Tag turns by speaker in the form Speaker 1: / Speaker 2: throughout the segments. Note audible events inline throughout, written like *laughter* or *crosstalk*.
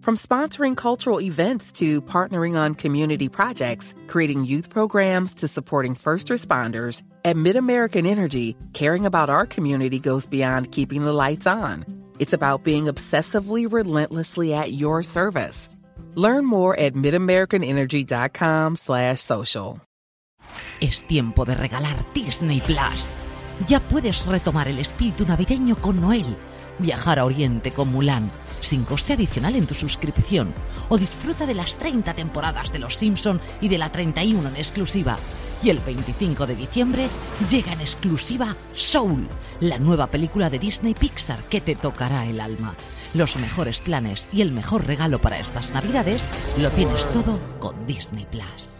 Speaker 1: From sponsoring cultural events to partnering on community projects, creating youth programs to supporting first responders, at MidAmerican Energy, caring about our community goes beyond keeping the lights on. It's about being obsessively relentlessly at your service. Learn more at midamericanenergy.com slash social.
Speaker 2: Es tiempo de regalar Disney Plus. Ya puedes retomar el espíritu navideño con Noel, viajar a Oriente con Mulan, sin coste adicional en tu suscripción, o disfruta de las 30 temporadas de Los Simpson y de la 31 en exclusiva. Y el 25 de diciembre llega en exclusiva Soul, la nueva película de Disney Pixar que te tocará el alma. Los mejores planes y el mejor regalo para estas navidades lo tienes todo con Disney Plus.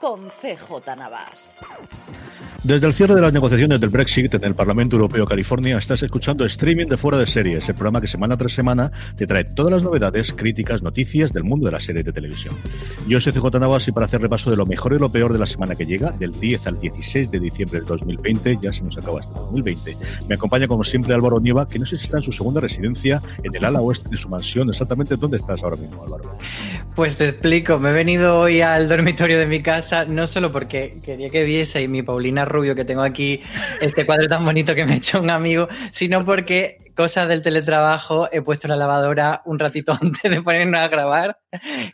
Speaker 3: con CJ Navas.
Speaker 4: Desde el cierre de las negociaciones del Brexit en el Parlamento Europeo California, estás escuchando streaming de Fuera de Series, el programa que semana tras semana te trae todas las novedades, críticas, noticias del mundo de las series de televisión. Yo soy CJ Navas y para hacer repaso de lo mejor y lo peor de la semana que llega, del 10 al 16 de diciembre del 2020, ya se nos acaba este 2020, me acompaña como siempre Álvaro Nieva, que no sé si está en su segunda residencia, en el ala oeste de su mansión. Exactamente, ¿dónde estás ahora mismo, Álvaro?
Speaker 5: Pues te explico, me he venido hoy al dormitorio de mi casa, no solo porque quería que viese mi Paulina Rubio que tengo aquí, este cuadro tan bonito que me hecho un amigo, sino porque cosas del teletrabajo he puesto la lavadora un ratito *laughs* antes de ponernos a grabar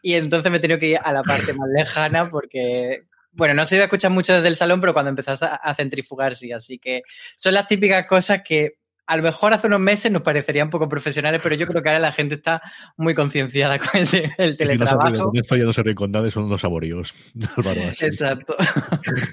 Speaker 5: y entonces me he tenido que ir a la parte más lejana porque bueno, no se iba a escuchar mucho desde el salón, pero cuando empezás a centrifugar sí. Así que son las típicas cosas que a lo mejor hace unos meses nos parecerían un poco profesionales, pero yo creo que ahora la gente está muy concienciada con el, teletrabajo.
Speaker 4: Si no se ríen con nadie, son unos saboríos. *laughs*
Speaker 5: Exacto.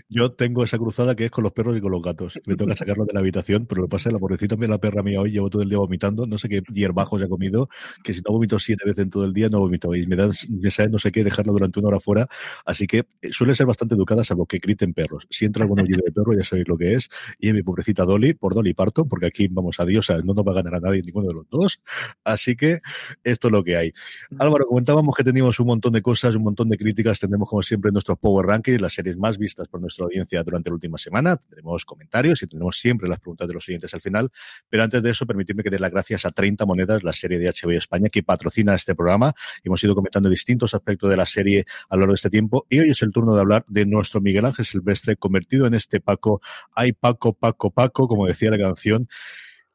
Speaker 4: Yo tengo esa cruzada que es con los perros y con los gatos. Me toca sacarlos de la habitación, pero lo que pasa es la pobrecita la perra mía hoy llevo todo el día vomitando, no sé qué hierbajo se ha comido, que si no vomito siete veces en todo el día, no vomito. Y me dan, me no sé qué, dejarlo durante una hora fuera. Así que eh, suele ser bastante educada, salvo que griten perros. Si entra algún oído de perro, ya sabéis lo que es. Y mi pobrecita Dolly, por Dolly parto, porque aquí vamos a Dios, no nos va a ganar a nadie ninguno de los dos. Así que esto es lo que hay. Álvaro, comentábamos que teníamos un montón de cosas, un montón de críticas. Tendremos, como siempre, nuestros Power Rankings, las series más vistas por nuestra audiencia durante la última semana. Tendremos comentarios y tendremos siempre las preguntas de los oyentes al final. Pero antes de eso, permitidme que dé las gracias a 30 Monedas, la serie de HBO España, que patrocina este programa. Hemos ido comentando distintos aspectos de la serie a lo largo de este tiempo. Y hoy es el turno de hablar de nuestro Miguel Ángel Silvestre, convertido en este Paco. Ay, Paco, Paco, Paco, como decía la canción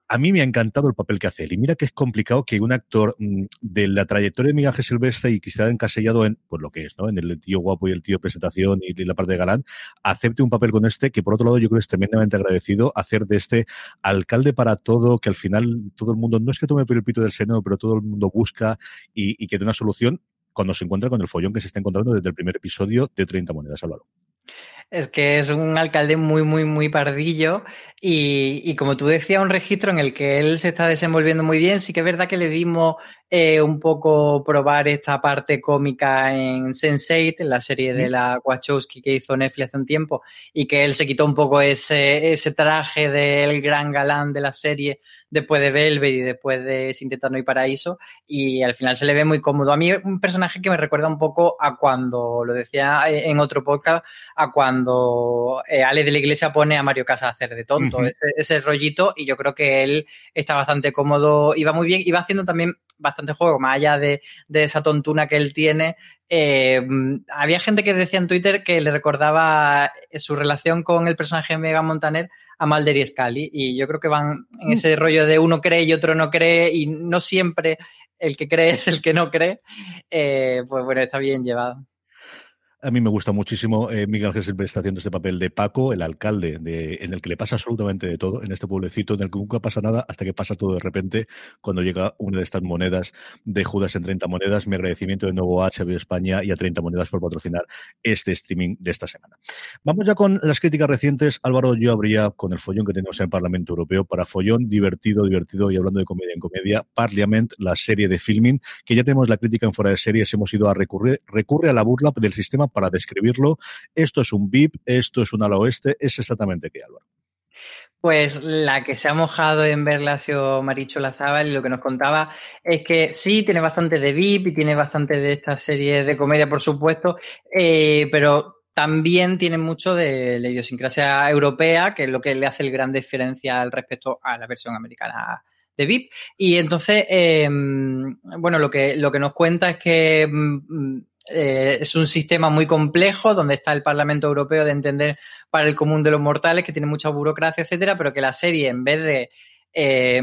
Speaker 4: a mí me ha encantado el papel que hace él. Y mira que es complicado que un actor mm, de la trayectoria de Miguel Ángel Silvestre y que esté encasillado en, pues lo que es, ¿no? En el tío guapo y el tío presentación y la parte de galán, acepte un papel con este, que por otro lado yo creo que es tremendamente agradecido hacer de este alcalde para todo, que al final todo el mundo, no es que tome el pito del seno, pero todo el mundo busca y, y que dé una solución cuando se encuentra con el follón que se está encontrando desde el primer episodio de 30 monedas, Álvaro.
Speaker 5: Es que es un alcalde muy, muy, muy pardillo y, y, como tú decías, un registro en el que él se está desenvolviendo muy bien. Sí que es verdad que le vimos eh, un poco probar esta parte cómica en Sense8, en la serie de la Wachowski que hizo Netflix hace un tiempo, y que él se quitó un poco ese, ese traje del gran galán de la serie después de Velvet y después de Sin y Paraíso, y al final se le ve muy cómodo. A mí un personaje que me recuerda un poco a cuando, lo decía en otro podcast, a cuando eh, Ale de la Iglesia pone a Mario Casas a hacer de tonto, ese, ese, rollito, y yo creo que él está bastante cómodo, iba muy bien, iba haciendo también bastante juego, más allá de, de esa tontuna que él tiene. Eh, había gente que decía en Twitter que le recordaba su relación con el personaje de Mega Montaner a Mulder y Scully, y yo creo que van en ese rollo de uno cree y otro no cree, y no siempre el que cree *laughs* es el que no cree, eh, pues bueno, está bien llevado.
Speaker 4: A mí me gusta muchísimo. Eh, Miguel siempre está haciendo este papel de Paco, el alcalde, de, en el que le pasa absolutamente de todo, en este pueblecito, en el que nunca pasa nada hasta que pasa todo de repente cuando llega una de estas monedas de Judas en 30 monedas. Mi agradecimiento de nuevo a HBO España y a 30 monedas por patrocinar este streaming de esta semana. Vamos ya con las críticas recientes. Álvaro, yo habría con el follón que tenemos en el Parlamento Europeo para follón divertido, divertido y hablando de comedia en comedia, Parliament, la serie de filming, que ya tenemos la crítica en fuera de series, hemos ido a recurrir, recurre a la burla del sistema para describirlo. Esto es un VIP, esto es un ala oeste, es exactamente qué, Álvaro.
Speaker 5: Pues la que se ha mojado en verla ha sido Maricho Lazábal y lo que nos contaba es que sí, tiene bastante de VIP y tiene bastante de esta serie de comedia, por supuesto, eh, pero también tiene mucho de la idiosincrasia europea, que es lo que le hace el gran diferencia al respecto a la versión americana de VIP. Y entonces, eh, bueno, lo que, lo que nos cuenta es que mm, eh, es un sistema muy complejo donde está el Parlamento Europeo de entender para el común de los mortales, que tiene mucha burocracia, etcétera, pero que la serie, en vez de eh,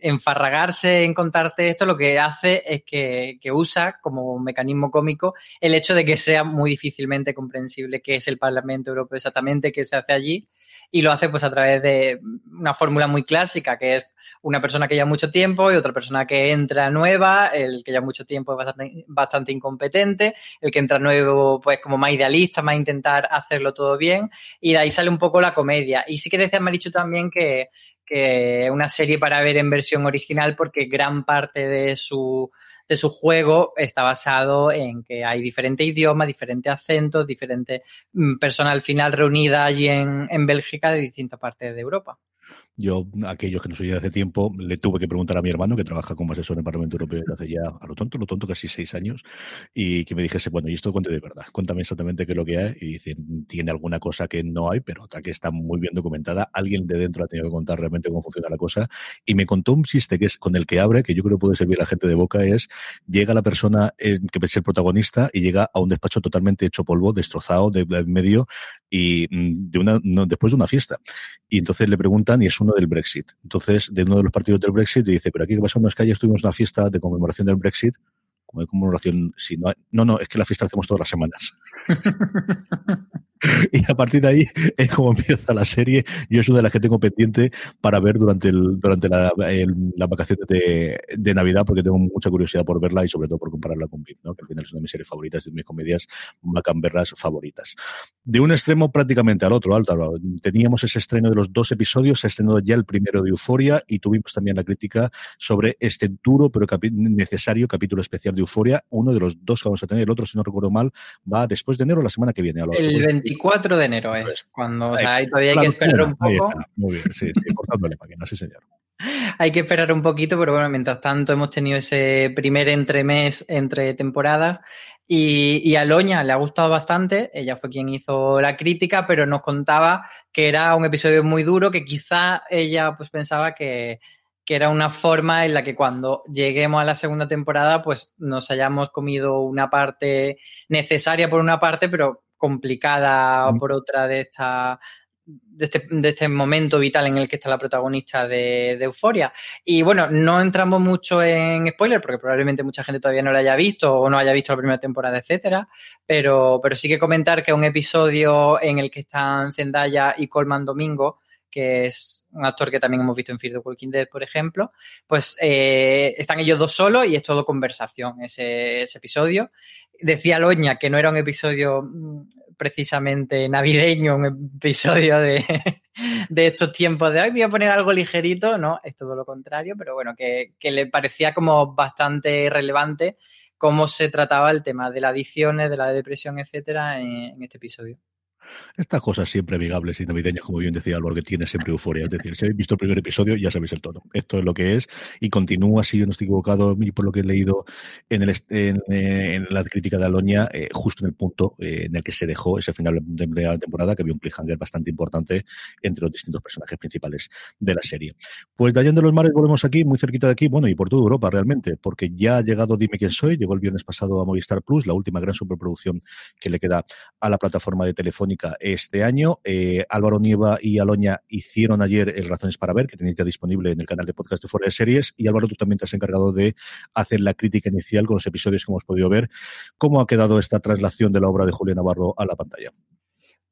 Speaker 5: enfarragarse en contarte esto, lo que hace es que, que, usa como mecanismo cómico el hecho de que sea muy difícilmente comprensible qué es el Parlamento Europeo exactamente, qué se hace allí, y lo hace pues a través de una fórmula muy clásica, que es una persona que lleva mucho tiempo y otra persona que entra nueva, el que lleva mucho tiempo es bastante, bastante incompetente, el que entra nuevo pues como más idealista, más intentar hacerlo todo bien, y de ahí sale un poco la comedia. Y sí que decía Marichu también que, que una serie para ver en versión original porque gran parte de su de su juego está basado en que hay diferentes idiomas, diferentes acentos, diferentes mm, personas al final reunidas allí en, en Bélgica de distintas partes de Europa.
Speaker 4: Yo, aquellos que no soy de hace tiempo, le tuve que preguntar a mi hermano, que trabaja como asesor en el Parlamento Europeo desde hace ya, a lo tonto, lo tonto, casi seis años, y que me dijese, bueno, y esto cuente de verdad, cuéntame exactamente qué es lo que hay, y dice, tiene alguna cosa que no hay, pero otra que está muy bien documentada, alguien de dentro ha tenido que contar realmente cómo funciona la cosa, y me contó un chiste que es con el que abre, que yo creo que puede servir a la gente de boca, es, llega la persona que es el protagonista y llega a un despacho totalmente hecho polvo, destrozado, de, de medio, y mm, no, después de una fiesta. Y entonces le preguntan, y es uno del Brexit. Entonces, de uno de los partidos del Brexit, dice, pero aquí que pasó en las calles, tuvimos una fiesta de conmemoración del Brexit. Como de conmemoración, si no, no, no, es que la fiesta la hacemos todas las semanas. *laughs* *laughs* y a partir de ahí es como empieza la serie. Yo es una de las que tengo pendiente para ver durante el, durante la, el, las vacaciones de, de, Navidad, porque tengo mucha curiosidad por verla y sobre todo por compararla con VIP, ¿no? que al final es una de mis series favoritas, de mis comedias macamberras favoritas. De un extremo prácticamente al otro, Álvaro. Teníamos ese estreno de los dos episodios, se ha estrenado ya el primero de Euforia y tuvimos también la crítica sobre este duro pero capi necesario capítulo especial de Euforia. Uno de los dos que vamos a tener, el otro, si no recuerdo mal, va después de enero la semana que viene.
Speaker 5: Álvaro. El 24 de enero es cuando, o sea, ahí todavía hay que esperar un poco.
Speaker 4: Muy bien, sí, sí cortándole máquina, sí, señor. *laughs*
Speaker 5: Hay que esperar un poquito, pero bueno, mientras tanto hemos tenido ese primer entremés entre temporadas y, y, a Loña le ha gustado bastante, ella fue quien hizo la crítica, pero nos contaba que era un episodio muy duro, que quizá ella pues pensaba que, que era una forma en la que cuando lleguemos a la segunda temporada pues nos hayamos comido una parte necesaria por una parte, pero complicada por otra de esta de este, de este, momento vital en el que está la protagonista de, de, Euforia. Y bueno, no entramos mucho en spoiler porque probablemente mucha gente todavía no la haya visto o no haya visto la primera temporada, etcétera. Pero, pero sí que comentar que un episodio en el que están Zendaya y Colman Domingo, que es un actor que también hemos visto en Fear the Walking Dead, por ejemplo, pues eh, están ellos dos solos y es todo conversación ese, episodio. Decía Loña que no era un episodio mm, precisamente navideño, un episodio de, *laughs* de estos tiempos de hoy, voy a poner algo ligerito, no, es todo lo contrario, pero bueno, que, le parecía como bastante relevante cómo se trataba el tema de las adicciones, de la depresión, etcétera, en este episodio.
Speaker 4: Estas cosas siempre amigables y navideñas, como bien decía Álvaro, que tiene siempre euforia. Es decir, si habéis visto el primer episodio, ya sabéis el tono. Esto es lo que es y continúa, si yo no estoy equivocado, por lo que he leído en, el, eh, en la crítica de Aloña, eh, justo en el punto eh, en el que se dejó ese final de la temporada, que había un cliffhanger bastante importante entre los distintos personajes principales de la serie. Pues de allá de los mares volvemos aquí, muy cerquita de aquí, bueno, y por toda Europa realmente, porque ya ha llegado Dime quién soy, llegó el viernes pasado a Movistar Plus, la última gran superproducción que le queda a la plataforma de Telefónica este año. Eh, Álvaro Nieva y Aloña hicieron ayer el Razones para Ver, que tenéis ya disponible en el canal de podcast de Fuera de Series. Y Álvaro, tú también te has encargado de hacer la crítica inicial con los episodios que hemos podido ver. ¿Cómo ha quedado esta traslación de la obra de Julián Navarro a la pantalla?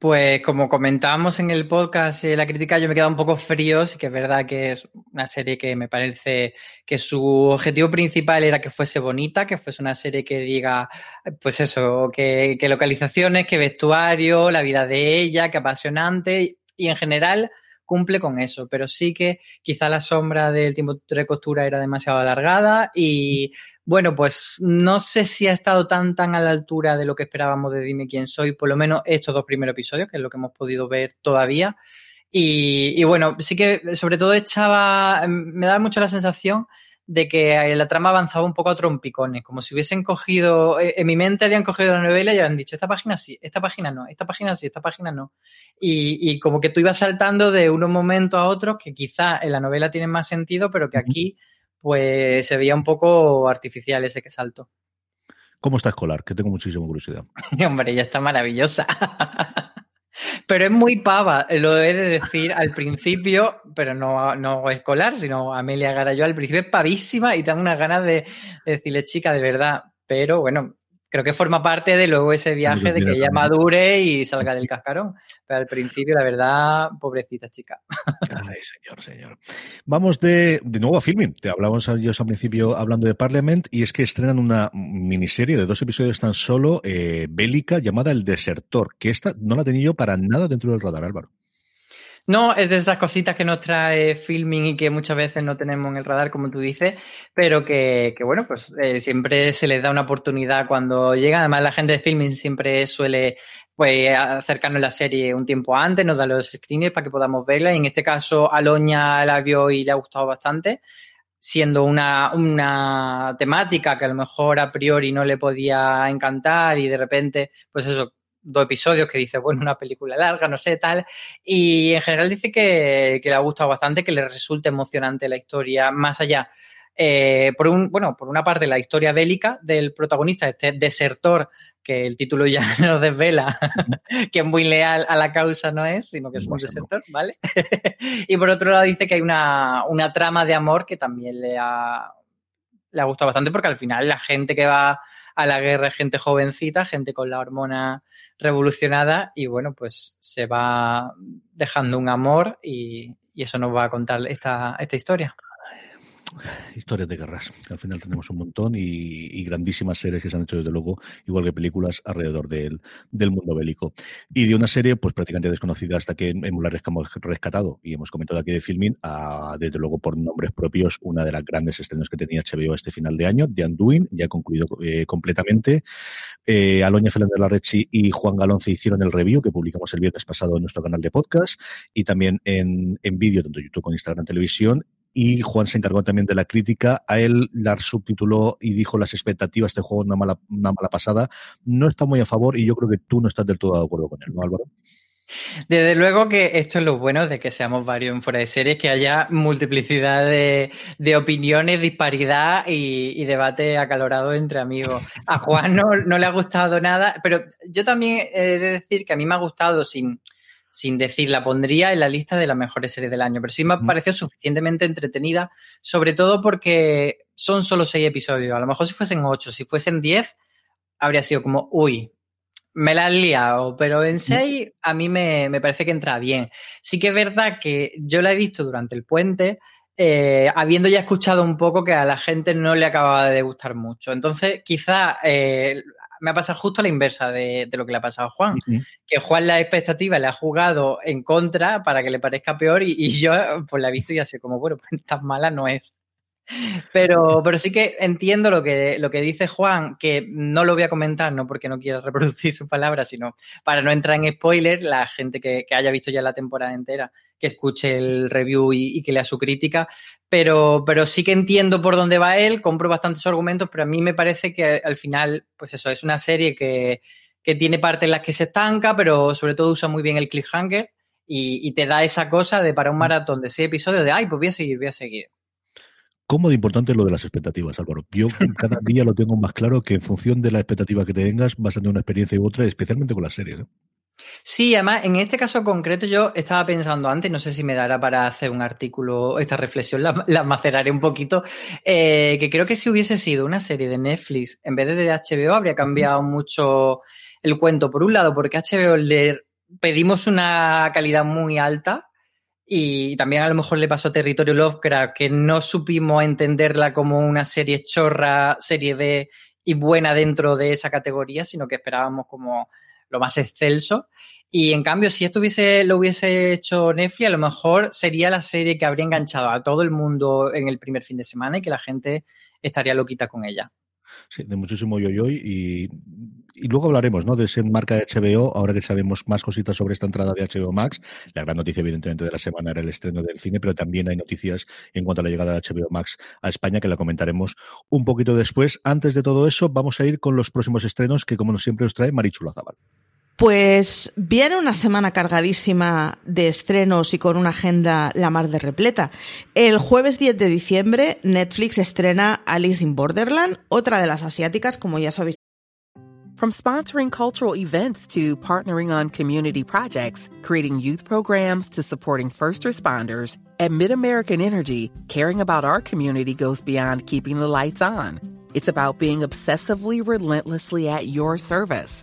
Speaker 5: Pues como comentábamos en el podcast, la crítica, yo me he quedado un poco frío, sí que es verdad que es una serie que me parece que su objetivo principal era que fuese bonita, que fuese una serie que diga, pues eso, que localizaciones, que vestuario, la vida de ella, que apasionante y en general cumple con eso, pero sí que quizá la sombra del tiempo de costura era demasiado alargada y bueno, pues no sé si ha estado tan tan a la altura de lo que esperábamos de Dime quién soy, por lo menos estos dos primeros episodios, que es lo que hemos podido ver todavía. Y, y bueno, sí que sobre todo echaba, me da mucho la sensación de que la trama avanzaba un poco a trompicones, como si hubiesen cogido, eh, en mi mente habían cogido la novela y habían dicho, esta página sí, esta página no, esta página sí, esta página no. Y, y como que tú ibas saltando de unos momentos a otros que quizá en la novela tienen más sentido, pero que aquí pues se veía un poco artificial ese que saltó.
Speaker 4: ¿Cómo está Escolar? Que tengo muchísima curiosidad. *laughs*
Speaker 5: Hombre, ya está maravillosa. *laughs* Pero es muy pava, lo he de decir al principio, pero no, no escolar, sino Amelia Garayó al principio es pavísima y tengo unas ganas de, de decirle, chica, de verdad. Pero bueno, creo que forma parte de luego ese viaje de que ella madure y salga del cascarón. Pero al principio, la verdad, pobrecita chica. *laughs*
Speaker 4: Ay, señor, señor. Vamos de, de nuevo a filming. Te hablábamos ellos al principio hablando de Parliament y es que estrenan una miniserie de dos episodios tan solo eh, bélica llamada El Desertor, que esta no la tenía yo para nada dentro del radar, Álvaro.
Speaker 5: No, es de estas cositas que nos trae filming y que muchas veces no tenemos en el radar, como tú dices, pero que, que bueno, pues eh, siempre se les da una oportunidad cuando llega. Además, la gente de filming siempre suele pues acercarnos la serie un tiempo antes, nos da los screeners para que podamos verla. Y en este caso, Aloña la vio y le ha gustado bastante, siendo una, una temática que a lo mejor a priori no le podía encantar y de repente, pues eso, dos episodios que dice, bueno, una película larga, no sé, tal. Y en general dice que, que le ha gustado bastante, que le resulta emocionante la historia, más allá. Eh, por un, bueno, por una parte, la historia bélica del protagonista, este desertor, que el título ya *laughs* nos desvela, que es muy leal a la causa no es, sino que es un desertor, ¿vale? *laughs* y por otro lado dice que hay una, una trama de amor que también le ha, le ha gustado bastante, porque al final la gente que va a la guerra gente jovencita, gente con la hormona revolucionada y bueno, pues se va dejando un amor y, y eso nos va a contar esta, esta historia
Speaker 4: historias de guerras, al final tenemos un montón y, grandísimas series que se han hecho desde luego, igual que películas alrededor del, del mundo bélico. Y de una serie pues prácticamente desconocida hasta que hemos rescatado y hemos comentado aquí de filming, a, desde luego por nombres propios, una de las grandes estrenos que tenía HBO este final de año, The Undoing, ya concluido eh, completamente. Eh, Aloña Fernández Larrechi y Juan Galonce hicieron el review que publicamos el viernes pasado en nuestro canal de podcast y también en, en vídeo, tanto YouTube como Instagram Televisión y Juan se encargó también de la crítica. A él la subtituló y dijo las expectativas de este juego una mala, una mala pasada. No está muy a favor y yo creo que tú no estás del todo de acuerdo con él, ¿no, Álvaro?
Speaker 5: Desde luego que esto es lo bueno de que seamos varios en fuera de series, que haya multiplicidad de, opiniones, disparidad y, y, debate acalorado entre amigos. A Juan no, no, le ha gustado nada, pero yo también he de decir que a mí me ha gustado sin, sin decir, la pondría en la lista de las mejores series del año, pero sí me pareció suficientemente entretenida, sobre todo porque son solo seis episodios. A lo mejor si fuesen ocho, si fuesen diez, habría sido como, uy, me la has liado, pero en 6 a mí me, me, parece que entra bien. Sí que es verdad que yo la he visto durante el puente, eh, habiendo ya escuchado un poco que a la gente no le acababa de gustar mucho. Entonces, quizá eh, me ha pasado justo la inversa de, lo que le ha pasado a Juan. Que Juan la expectativa le ha jugado en contra para que le parezca peor y, yo pues la he visto y así como, bueno, pues *laughs* tan mala no es. Pero, pero sí que entiendo lo que, lo que dice Juan, que no lo voy a comentar, no porque no quiera reproducir sus palabras, sino para no entrar en spoiler, la gente que, haya visto ya la temporada entera, que escuche el review y, que lea su crítica. Pero, pero sí que entiendo por dónde va él, compro bastantes argumentos, pero a mí me parece que al final, pues eso, es una serie que, que tiene partes en las que se estanca, pero sobre todo usa muy bien el cliffhanger y, y te da esa cosa de para un maratón de seis episodios de, ay, pues voy a seguir, voy a seguir.
Speaker 4: ¿Cómo de importante es lo de las expectativas, Álvaro? Yo cada *laughs* día lo tengo más claro que en función de la expectativa que tengas vas a tener una experiencia u otra, especialmente con las series. ¿eh?
Speaker 5: Sí, además, en este caso concreto yo estaba pensando antes, no sé si me dará para hacer un artículo, esta reflexión la, maceraré un poquito, eh, que creo que si hubiese sido una serie de Netflix en vez de de HBO habría cambiado mucho el cuento. Por un lado, porque HBO le pedimos una calidad muy alta y también a lo mejor le pasó a Territorio Lovecraft, que no supimos entenderla como una serie chorra, serie B y buena dentro de esa categoría, sino que esperábamos como lo más excelso. Y en cambio, si esto hubiese, lo hubiese hecho Netflix, a lo mejor sería la serie que habría enganchado a todo el mundo en el primer fin de semana y que la gente estaría loquita con ella.
Speaker 4: De muchísimo yo y, y luego hablaremos ¿no? de ese marca de HBO, ahora que sabemos más cositas sobre esta entrada de HBO Max. La gran noticia, evidentemente, de la semana era el estreno del cine, pero también hay noticias en cuanto a la llegada de HBO Max a España, que la comentaremos un poquito después. Antes de todo eso, vamos a ir con los próximos estrenos que, como siempre, os trae Marichu Lazabal.
Speaker 6: Pues viene una semana cargadísima de estrenos y con una agenda la mar de repleta. El jueves 10 de diciembre, Netflix estrena Alice in Borderland, otra de las asiáticas, como ya sabéis.
Speaker 1: From sponsoring cultural events to partnering on community projects, creating youth programs to supporting first responders, at MidAmerican Energy, caring about our community goes beyond keeping the lights on. It's about being obsessively relentlessly at your service.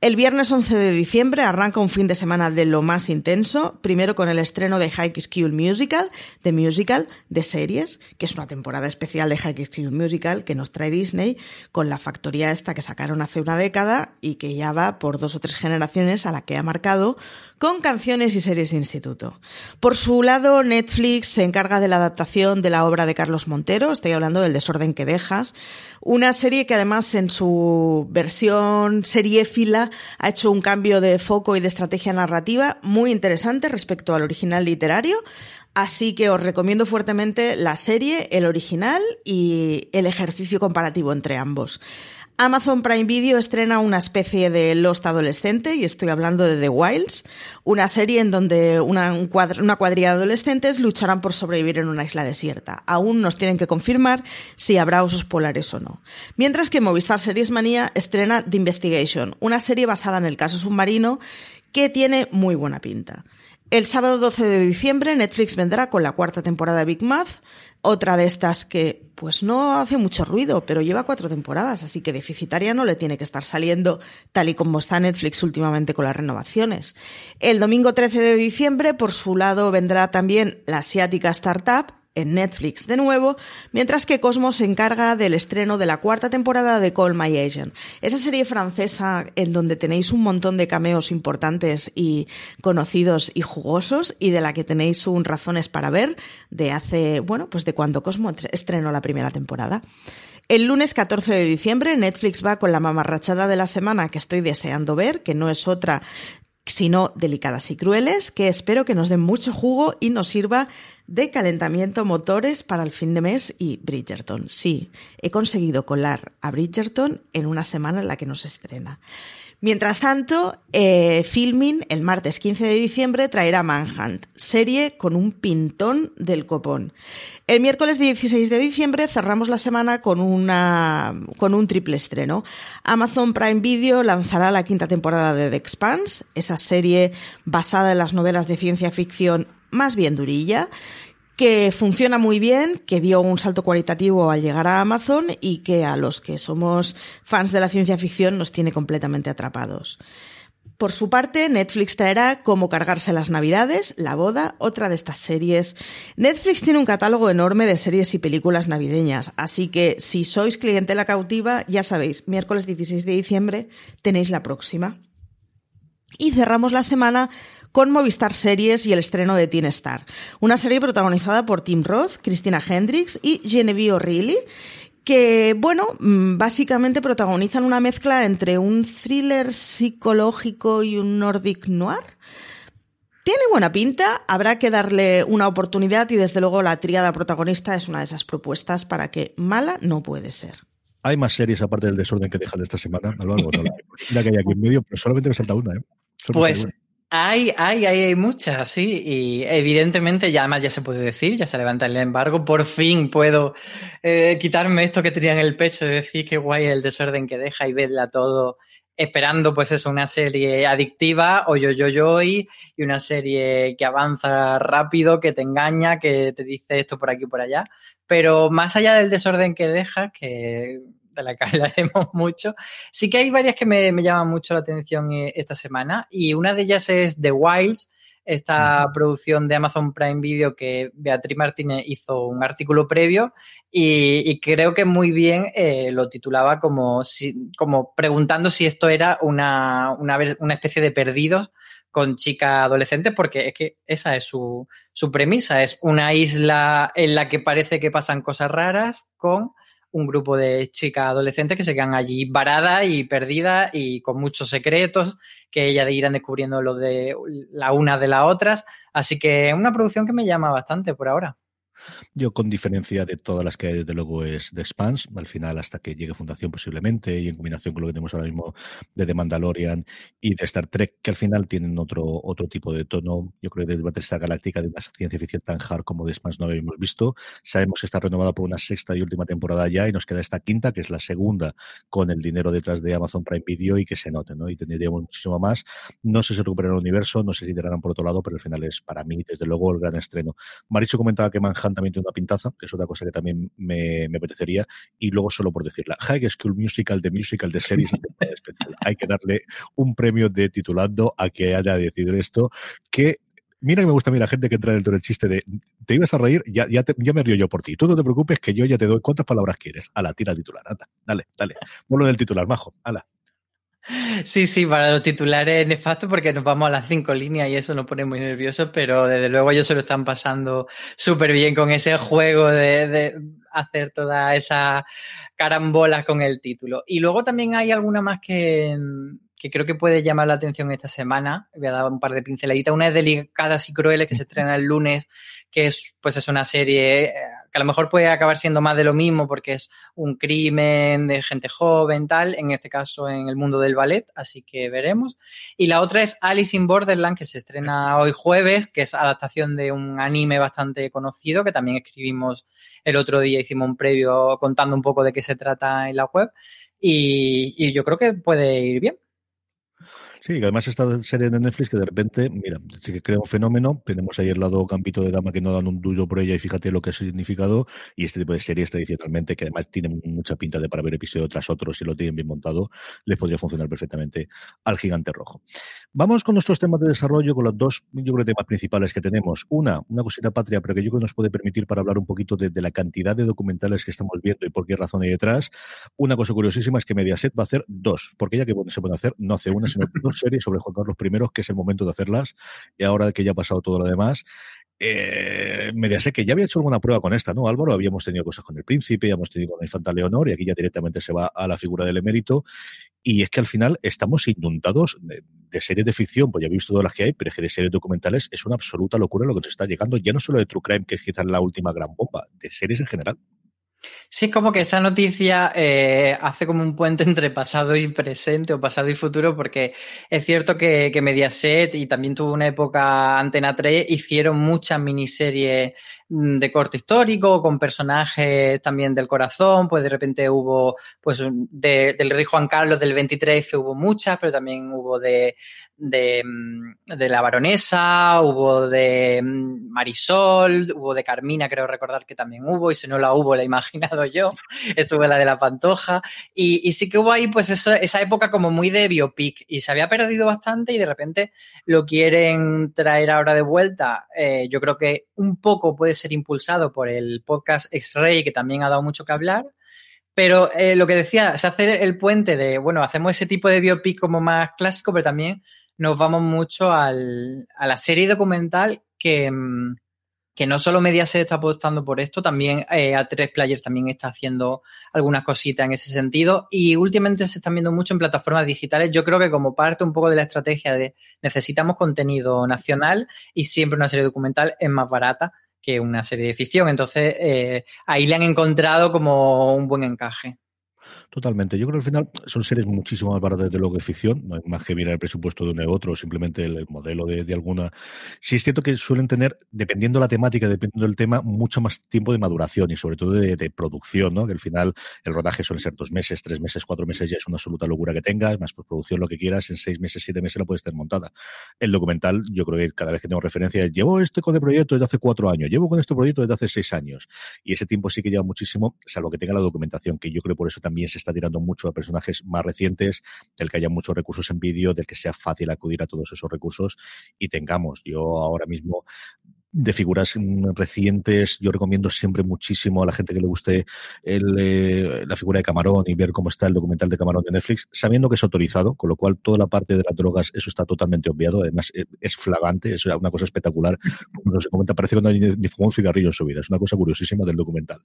Speaker 6: El viernes 11 de diciembre arranca un fin de semana de lo más intenso, primero con el estreno de High School Musical, de musical, de series, que es una temporada especial de High School Musical que nos trae Disney, con la factoría esta que sacaron hace una década y que ya va por dos o tres generaciones a la que ha marcado, con canciones y series de instituto. Por su lado, Netflix se encarga de la adaptación de la obra de Carlos Montero, estoy hablando del desorden que dejas, una serie que además en su versión seriéfila ha hecho un cambio de foco y de estrategia narrativa muy interesante respecto al original literario. Así que os recomiendo fuertemente la serie, el original y el ejercicio comparativo entre ambos. Amazon Prime Video estrena una especie de Lost adolescente, y estoy hablando de The Wilds, una serie en donde una, cuadrilla de adolescentes lucharán por sobrevivir en una isla desierta. Aún nos tienen que confirmar si habrá osos polares o no. Mientras que Movistar Series Manía estrena The Investigation, una serie basada en el caso submarino que tiene muy buena pinta. El sábado 12 de diciembre Netflix vendrá con la cuarta temporada de Big Math, otra de estas que pues no hace mucho ruido, pero lleva cuatro temporadas, así que deficitaria no le tiene que estar saliendo tal y como está Netflix últimamente con las renovaciones. El domingo 13 de diciembre, por su lado, vendrá también la asiática Startup, en Netflix de nuevo, mientras que Cosmos se encarga del estreno de la cuarta temporada de Call My Agent. Esa serie francesa en donde tenéis un montón de cameos importantes y conocidos y jugosos y de la que tenéis un razones para ver de hace, bueno, pues de cuando Cosmos estrenó la primera temporada. El lunes 14 de diciembre Netflix va con la mamarrachada de la semana que estoy deseando ver, que no es otra sino delicadas y crueles, que espero que nos den mucho jugo y nos sirva de calentamiento motores para el fin de mes y Bridgerton. Sí, he conseguido colar a Bridgerton en una semana en la que nos estrena. Mientras tanto, eh, Filming el martes 15 de diciembre traerá Manhunt, serie con un pintón del copón. El miércoles 16 de diciembre cerramos la semana con, una, con un triple estreno. Amazon Prime Video lanzará la quinta temporada de The Expanse, esa serie basada en las novelas de ciencia ficción más bien durilla, que funciona muy bien, que dio un salto cualitativo al llegar a Amazon y que a los que somos fans de la ciencia ficción nos tiene completamente atrapados. Por su parte, Netflix traerá Cómo cargarse las navidades, La boda, otra de estas series. Netflix tiene un catálogo enorme de series y películas navideñas, así que si sois clientela cautiva, ya sabéis, miércoles 16 de diciembre tenéis la próxima. Y cerramos la semana con Movistar Series y el estreno de Teen Star, una serie protagonizada por Tim Roth, Christina Hendricks y Genevieve O'Reilly que, bueno, mm, básicamente protagonizan una mezcla entre un thriller psicológico y un Nordic noir. Tiene buena pinta, habrá que darle una oportunidad y desde luego la tríada protagonista es una de esas propuestas para que mala no puede ser.
Speaker 4: Hay más series aparte del desorden que dejan de esta semana, a lo largo, no *laughs* la, que hay aquí en medio, pero solamente me salta una, ¿eh?
Speaker 5: pues hay, hay, hay, muchas, sí, y evidentemente ya además ya se puede decir, ya se levanta el embargo, por fin puedo eh, quitarme esto que tenía en el pecho de decir que guay el desorden que deja y verla todo esperando pues eso, una serie adictiva o yo yo yo y una serie que avanza rápido, que te engaña, que te dice esto por aquí y por allá, pero más allá del desorden que deja, que de la que *laughs* hablaremos mucho. Sí que hay varias que me, llaman mucho la atención eh, esta semana y una de ellas es The Wilds, esta producción de Amazon Prime Video que Beatriz Martínez hizo un artículo previo y, creo que muy bien eh, lo titulaba como, si, como preguntando si esto era una, una, una, especie de perdidos con chicas adolescentes, porque es que esa es su, su premisa, es una isla en la que parece que pasan cosas raras con un grupo de chicas adolescentes que se quedan allí varadas y perdidas y con muchos secretos que ellas irán descubriendo lo de la una de las otras. Así que es una producción que me llama bastante por ahora.
Speaker 4: Yo, con diferencia de todas las que hay, desde luego, es de Spans, al final, hasta que llegue Fundación posiblemente, y en combinación con lo que tenemos ahora mismo de The Mandalorian y de Star Trek, que al final tienen otro, otro tipo de tono. Yo creo que de Star Galáctica, de una ciencia ficción tan hard como de Spans no habíamos visto. Sabemos que está renovada por una sexta y última temporada ya, y nos queda esta quinta, que es la segunda, con el dinero detrás de Amazon Prime Video y que se note, ¿no? Y tendríamos muchísimo más. No sé si recuperará el universo, no sé si tirarán por otro lado, pero al final es para mí, desde luego, el gran estreno. Maricho comentaba que Manhattan también tiene una pintaza, que es otra cosa que también me, me apetecería. Y luego, solo por decirla, High School Musical de Musical de series, *laughs* hay que darle un premio de titulando a que haya decidido esto, que mira que me gusta a mí la gente que entra dentro del chiste de te ibas a reír, ya, ya, ya me río yo por ti. Tú no te preocupes que yo ya te doy cuántas palabras quieres. A la tira titular, anda, dale, dale. Vuelvo del titular, majo, ala.
Speaker 5: Sí, sí, para los titulares es nefasto porque nos vamos a las cinco líneas y eso nos pone muy nerviosos, pero desde luego ellos se lo están pasando súper bien con ese juego de, hacer todas esas carambolas con el título. Y luego también hay alguna más que, que creo que puede llamar la atención esta semana. Voy a dar un par de pinceladitas. Una es Delicadas y Crueles, que se estrena el lunes, que es, pues es una serie eh, que a lo mejor puede acabar siendo más de lo mismo porque es un crimen de gente joven, tal, en este caso en el mundo del ballet, así que veremos. Y la otra es Alice in Borderland, que se estrena hoy jueves, que es adaptación de un anime bastante conocido, que también escribimos el otro día, hicimos un previo contando un poco de qué se trata en la web. y yo creo que puede ir bien.
Speaker 4: Sí, que además esta serie de Netflix que de repente, mira, sí que crea un fenómeno. Tenemos ahí el lado Campito de Dama que no dan un duro por ella y fíjate lo que ha significado. Y este tipo de series tradicionalmente, que además tienen mucha pinta de para ver episodio tras otro, si lo tienen bien montado, les podría funcionar perfectamente al gigante rojo. Vamos con nuestros temas de desarrollo, con los dos, yo creo, temas principales que tenemos. Una, una cosita patria, pero que yo creo que nos puede permitir para hablar un poquito de, de la cantidad de documentales que estamos viendo y por qué razón hay detrás. Una cosa curiosísima es que Mediaset va a hacer dos, porque ya que se puede hacer, no hace una, sino *laughs* dos series sobre Juan Carlos I, que es el momento de hacerlas, y ahora que ya ha pasado todo lo demás. eh, Mediaset, que ya había hecho alguna prueba con esta, ¿no, Álvaro? Habíamos tenido cosas con el príncipe, ya hemos tenido con la infanta Leonor, y aquí ya directamente se va a la figura del emérito. Y es que al final estamos inundados de, series de ficción, pues ya he visto todas las que hay, pero es que de series documentales es una absoluta locura lo que nos está llegando, ya no solo de True Crime, que es quizás la última gran bomba, de series en general.
Speaker 5: Sí, es como que esa noticia eh, hace como un puente entre pasado y presente o pasado y futuro, porque es cierto que, Mediaset y también tuvo una época Antena 3, hicieron muchas miniseries mm, de corte histórico, con personajes también del corazón, pues de repente hubo, pues de, del rey Juan Carlos del 23 hubo muchas, pero también hubo de, de, mm, de, la baronesa, hubo de mm, Marisol, hubo de Carmina, creo recordar que también hubo, y si no la hubo, la he imaginado yo, *laughs* estuve la de la Pantoja, y, y sí que hubo ahí pues eso, esa época como muy de biopic, y se había perdido bastante y de repente lo quieren traer ahora de vuelta, eh, yo creo que un poco puede ser impulsado por el podcast X-Ray, que también ha dado mucho que hablar, pero eh, lo que decía, se hace el puente de, bueno, hacemos ese tipo de biopic como más clásico, pero también nos vamos mucho al, a la serie documental que, mm, que no solo Mediaset está apostando por esto, también eh, A3 Player también está haciendo algunas cositas en ese sentido y últimamente se están viendo mucho en plataformas digitales. Yo creo que como parte un poco de la estrategia de necesitamos contenido nacional y siempre una serie documental es más barata que una serie de ficción. Entonces eh, ahí le han encontrado como un buen encaje.
Speaker 4: Totalmente. Yo creo que al final son series muchísimo más baratas de lo que ficción. No hay más que mirar el presupuesto de uno u otro, simplemente el, el modelo de, de, alguna. Sí, es cierto que suelen tener, dependiendo la temática, dependiendo del tema, mucho más tiempo de maduración y sobre todo de, de, producción, ¿no? Que al final el rodaje suele ser dos meses, tres meses, cuatro meses, ya es una absoluta locura que tengas, más producción, lo que quieras, en seis meses, siete meses la puedes tener montada. El documental, yo creo que cada vez que tengo referencia, llevo este con el proyecto desde hace cuatro años, llevo con este proyecto desde hace seis años. Y ese tiempo sí que lleva muchísimo, salvo que tenga la documentación, que yo creo por eso también se está tirando mucho a personajes más recientes, del que haya muchos recursos en vídeo, del que sea fácil acudir a todos esos recursos y tengamos. Yo ahora mismo de figuras recientes. Yo recomiendo siempre muchísimo a la gente que le guste el, eh, la figura de Camarón y ver cómo está el documental de Camarón de Netflix, sabiendo que es autorizado, con lo cual toda la parte de las drogas, eso está totalmente obviado. Además, eh, es flagante, es una cosa espectacular. Como se comenta, parece que no hay ni fumado un cigarrillo en su vida. Es una cosa curiosísima del documental.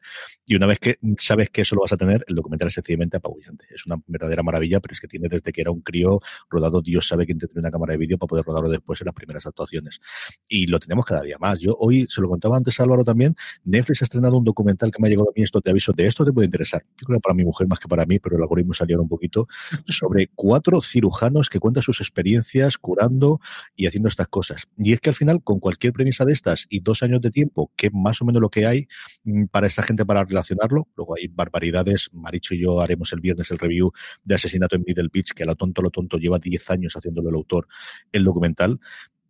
Speaker 4: Y una vez que sabes que eso lo vas a tener, el documental es sencillamente apabullante. Es una verdadera maravilla, pero es que tiene desde que era un crío rodado, Dios sabe quién te tiene una cámara de vídeo para poder rodarlo después en las primeras actuaciones. Y lo tenemos cada día más. Yo hoy, se lo contaba antes Álvaro también, Netflix ha estrenado un documental que me ha llegado a mí, esto te aviso, de esto te puede interesar. Yo creo que para mi mujer más que para mí, pero el algoritmo salió un poquito, *laughs* sobre cuatro cirujanos que cuentan sus experiencias curando y haciendo estas cosas. Y es que al final, con cualquier premisa de estas y dos años de tiempo, que más o menos lo que hay mm, para esta gente para relacionarlo, luego hay barbaridades, Maricho y yo haremos el viernes el review de Asesinato en Middle Beach, que a lo tonto, lo tonto lleva 10 años haciéndolo el autor, el documental,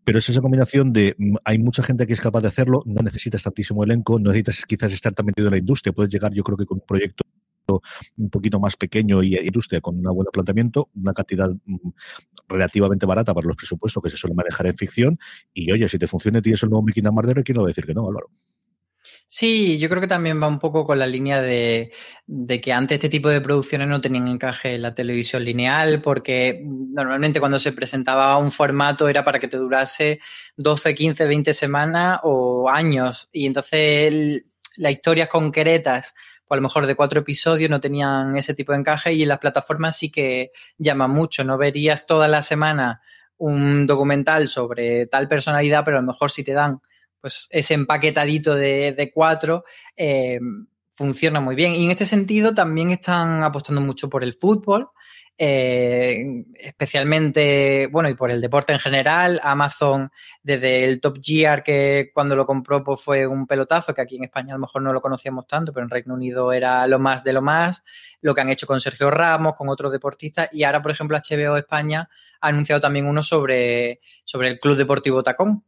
Speaker 4: pero es esa combinación de mm, hay mucha gente que es capaz de hacerlo, no necesitas tantísimo elenco, no necesitas quizás estar tan metido en la industria, puedes llegar yo creo que con un proyecto un poquito más pequeño y industria con un buen planteamiento, una cantidad mm, relativamente barata para los presupuestos que se suelen manejar en ficción y oye, si te funciona y tienes el nuevo Mickey Murder, ¿quién no va a decir que no, Álvaro?
Speaker 5: Sí, yo creo que también va un poco con la línea de, que antes este tipo de producciones no tenían encaje en la televisión lineal, porque normalmente cuando se presentaba un formato era para que te durase 12, 15, 20 semanas o años. Y entonces las historias concretas, pues a lo mejor de cuatro episodios, no tenían ese tipo de encaje y en las plataformas sí que llaman mucho. No verías toda la semana un documental sobre tal personalidad, pero a lo mejor si te dan pues ese empaquetadito de, cuatro eh, funciona muy bien. Y en este sentido también están apostando mucho por el fútbol, eh, especialmente, bueno, y por el deporte en general. Amazon, desde el Top Gear, que cuando lo compró pues fue un pelotazo, que aquí en España a lo mejor no lo conocíamos tanto, pero en Reino Unido era lo más de lo más. Lo que han hecho con Sergio Ramos, con otros deportistas. Y ahora, por ejemplo, HBO España ha anunciado también uno sobre, sobre el Club Deportivo Tacón,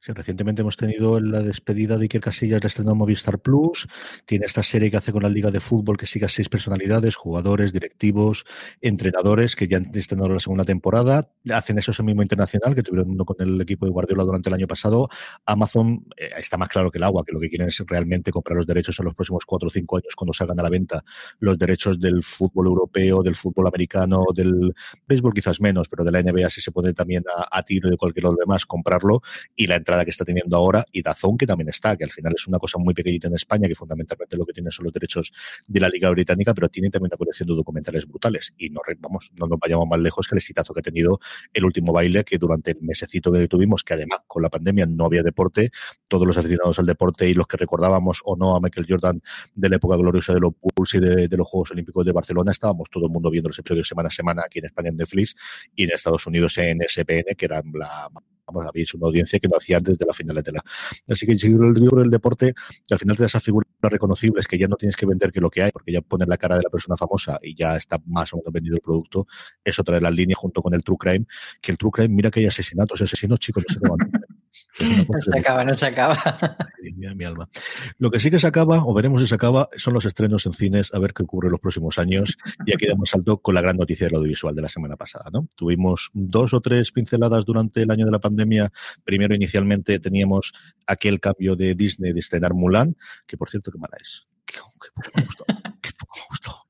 Speaker 4: Sí, recientemente hemos tenido la despedida de Iker Casillas, la estrenó Movistar Plus. Tiene esta serie que hace con la Liga de Fútbol que sigue a seis personalidades, jugadores, directivos, entrenadores que ya han estrenado la segunda temporada. Hacen eso mismo internacional que tuvieron uno con el equipo de Guardiola durante el año pasado. Amazon eh, está más claro que el agua, que lo que quieren es realmente comprar los derechos en los próximos cuatro o cinco años cuando salgan a la venta los derechos del fútbol europeo, del fútbol americano, del béisbol quizás menos, pero de la NBA si se pone también a, a tiro de cualquier otro demás, comprarlo. Y la entrada que está teniendo ahora, y Dazón, que también está, que al final es una cosa muy pequeñita en España, que fundamentalmente lo que tiene son los derechos de la Liga Británica, pero tiene también una colección de documentales brutales. Y no, vamos, no nos vayamos más lejos que el exitazo que ha tenido el último baile, que durante el mesecito que tuvimos, que además con la pandemia no había deporte, todos los aficionados al deporte y los que recordábamos o no a Michael Jordan de la época gloriosa de los Bulls y de, los Juegos Olímpicos de Barcelona, estábamos todo el mundo viendo los episodios semana a semana aquí en España en Netflix y en Estados Unidos en SPN, que era la vamos, habéis una audiencia que no hacía antes de la final de la. Así que el libro del deporte, al final te da esas figuras reconocibles que ya no tienes que vender que lo que hay, porque ya pones la cara de la persona famosa y ya está más o menos vendido el producto, eso trae la línea junto con el True Crime, que el True Crime, mira que hay asesinatos, asesinos, chicos, no se *laughs* *laughs*
Speaker 5: no se acaba, no se acaba.
Speaker 4: mi alma. Lo que sí que se acaba, o veremos si se acaba, son los estrenos en cines, a ver qué ocurre en los próximos años. Y aquí damos salto con la gran noticia del audiovisual de la semana pasada. ¿no? Tuvimos dos o tres pinceladas durante el año de la pandemia. Primero, inicialmente, teníamos aquel cambio de Disney de estrenar Mulan, que por cierto, qué mala es. Qué, poco me gustó. Qué poco me gustó.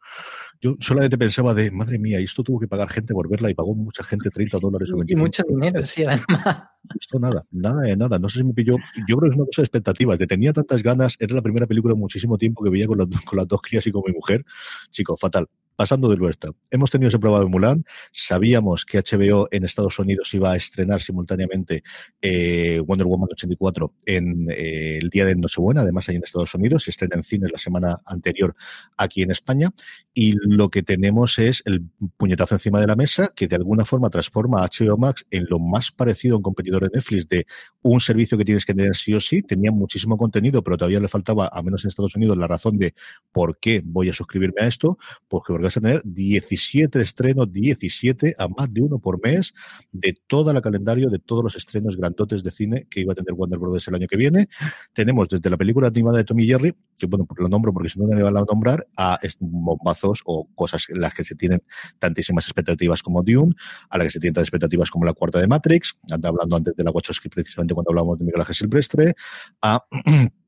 Speaker 4: Yo solamente pensaba de, madre mía, y esto tuvo que pagar gente por verla y pagó mucha gente 30 dólares.
Speaker 5: O y mucho dinero, sí, además.
Speaker 4: Esto nada, nada de nada. No sé si me pilló. Yo creo que es una cosa de expectativas. De tenía tantas ganas. Era la primera película en muchísimo tiempo que veía con, con las dos crías y con mi mujer. Chico, fatal pasando de nuestra. Hemos tenido ese prueba de Mulan, sabíamos que HBO en Estados Unidos iba a estrenar simultáneamente eh, Wonder Woman 84 en eh, el día de Nochebuena, además ahí en Estados Unidos, se estrena en cines la semana anterior aquí en España, y lo que tenemos es el puñetazo encima de la mesa que de alguna forma transforma a HBO Max en lo más parecido a un competidor de Netflix de un servicio que tienes que tener sí o sí, tenía muchísimo contenido, pero todavía le faltaba, a menos en Estados Unidos, la razón de por qué voy a suscribirme a esto, porque vas a tener 17 estrenos, 17 a más de uno por mes de todo el calendario de todos los estrenos grandotes de cine que iba a tener Warner Bros. el año que viene. Tenemos desde la película animada de Tommy Jerry, que bueno, pues lo nombro porque si no me van a nombrar, a bombazos o cosas en las que se tienen tantísimas expectativas como Dune, a las que se tienen tantas expectativas como la cuarta de Matrix, anda hablando antes de la Wachowski precisamente cuando hablamos de Miguel Ángel Silvestre, a *clears throat*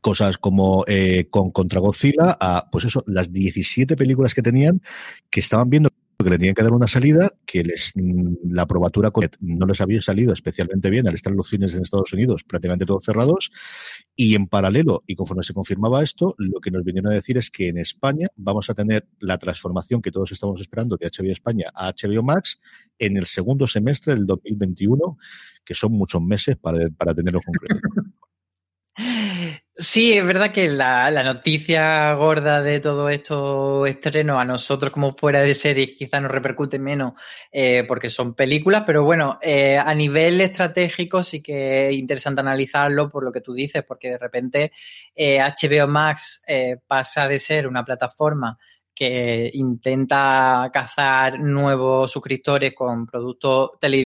Speaker 4: cosas como eh, con contra Godzilla a pues eso las 17 películas que tenían que estaban viendo que le tenían que dar una salida que les mm, la probatura no les había salido especialmente bien al estar los cines en Estados Unidos prácticamente todos cerrados y en paralelo y conforme se confirmaba esto lo que nos vinieron a decir es que en España vamos a tener la transformación que todos estamos esperando de HBO España a HBO Max en el segundo semestre del 2021 que son muchos meses para, para tenerlo concreto *laughs*
Speaker 5: Sí, es verdad que la, noticia gorda de todo esto estreno a nosotros como fuera de series quizás nos repercute menos eh, porque son películas, pero bueno, eh, a nivel estratégico sí que es interesante analizarlo por lo que tú dices, porque de repente HBO eh, Max pasa de ser una plataforma que intenta cazar nuevos suscriptores con productos televisivos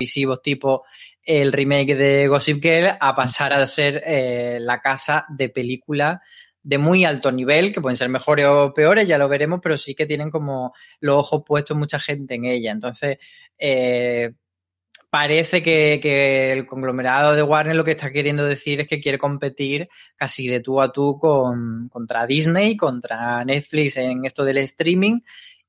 Speaker 5: visivos tipo el remake de Gossip Girl a pasar a ser eh, la casa de película de muy alto nivel, que pueden ser mejores o peores, ya lo veremos, pero sí que tienen como los ojos puestos mucha gente en ella. Entonces, eh, parece que, el conglomerado de Warner lo que está queriendo decir es que quiere competir casi de tú a tú con, contra Disney, contra Netflix en esto del streaming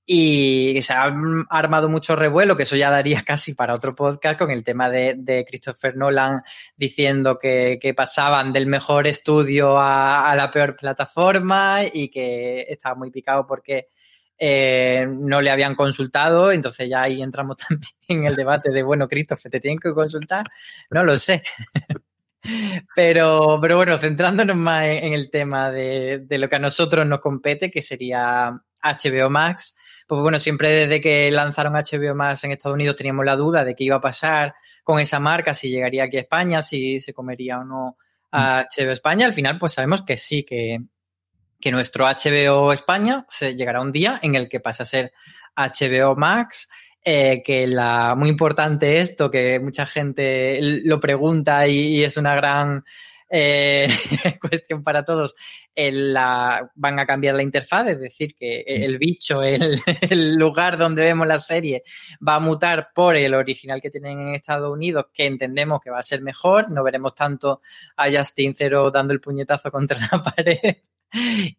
Speaker 5: y se ha armado mucho revuelo, que eso ya daría *laughs* casi para otro podcast, con el tema de, Christopher Nolan diciendo que, pasaban del mejor estudio a, la peor plataforma y que estaba muy picado porque eh, no le habían consultado. Entonces ya ahí entramos *laughs* también en el debate de, bueno, Christopher, ¿te tienen que consultar? No lo sé. *laughs* Pero, pero bueno, centrándonos más en, el tema de, de, lo que a nosotros nos compete, que sería HBO Max. Pues bueno, siempre desde que lanzaron HBO Max en Estados Unidos teníamos la duda de qué iba a pasar con esa marca, si llegaría aquí a España, si se comería o no a HBO España. Al final, pues sabemos que sí, que, que nuestro HBO España se llegará un día en el que pasa a ser HBO Max. Eh, que la muy importante esto, que mucha gente lo pregunta y, y es una gran eh, *laughs* cuestión para todos, van a cambiar la interfaz, es decir, que el bicho, *laughs* el, lugar donde vemos la serie, va a mutar por el original que tienen en Estados Unidos, que entendemos que va a ser mejor, no veremos tanto a Justin Cero dando el puñetazo *laughs* contra la pared.